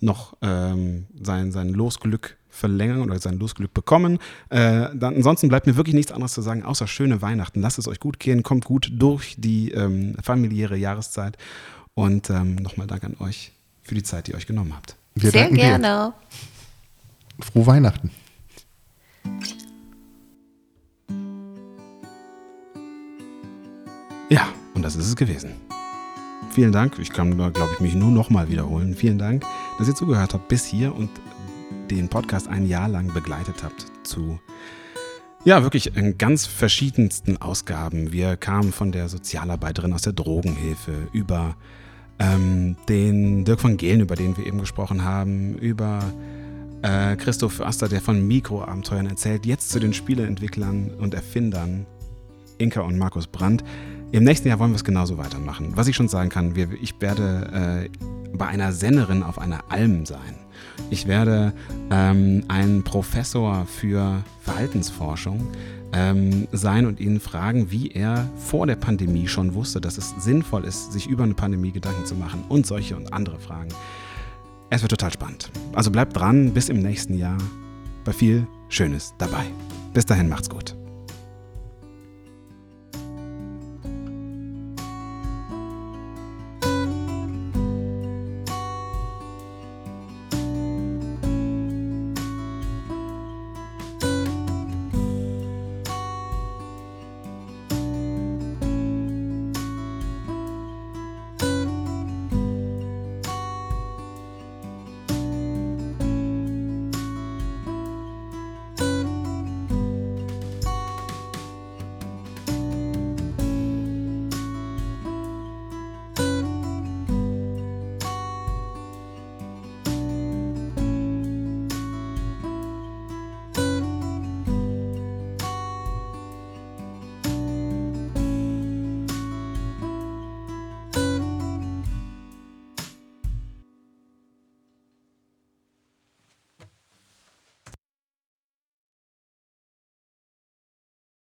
noch ähm, sein, sein Losglück verlängern oder sein Losglück bekommen. Äh, dann, ansonsten bleibt mir wirklich nichts anderes zu sagen, außer schöne Weihnachten. Lasst es euch gut gehen, kommt gut durch die ähm, familiäre Jahreszeit. Und ähm, nochmal Dank an euch für die Zeit, die ihr euch genommen habt. Wir Sehr gerne. Dir. Frohe Weihnachten. Ja, und das ist es gewesen. Vielen Dank. Ich kann, glaube ich, mich nur nochmal wiederholen. Vielen Dank, dass ihr zugehört habt bis hier und den Podcast ein Jahr lang begleitet habt zu ja, wirklich in ganz verschiedensten Ausgaben. Wir kamen von der Sozialarbeiterin aus der Drogenhilfe über ähm, den Dirk von Gehlen, über den wir eben gesprochen haben, über äh, Christoph Förster, der von Mikroabenteuern erzählt, jetzt zu den Spieleentwicklern und Erfindern, Inka und Markus Brandt. Im nächsten Jahr wollen wir es genauso weitermachen. Was ich schon sagen kann, wir, ich werde äh, bei einer Sennerin auf einer Alm sein. Ich werde ähm, ein Professor für Verhaltensforschung ähm, sein und ihn fragen, wie er vor der Pandemie schon wusste, dass es sinnvoll ist, sich über eine Pandemie Gedanken zu machen und solche und andere Fragen. Es wird total spannend. Also bleibt dran, bis im nächsten Jahr. Bei viel Schönes dabei. Bis dahin macht's gut.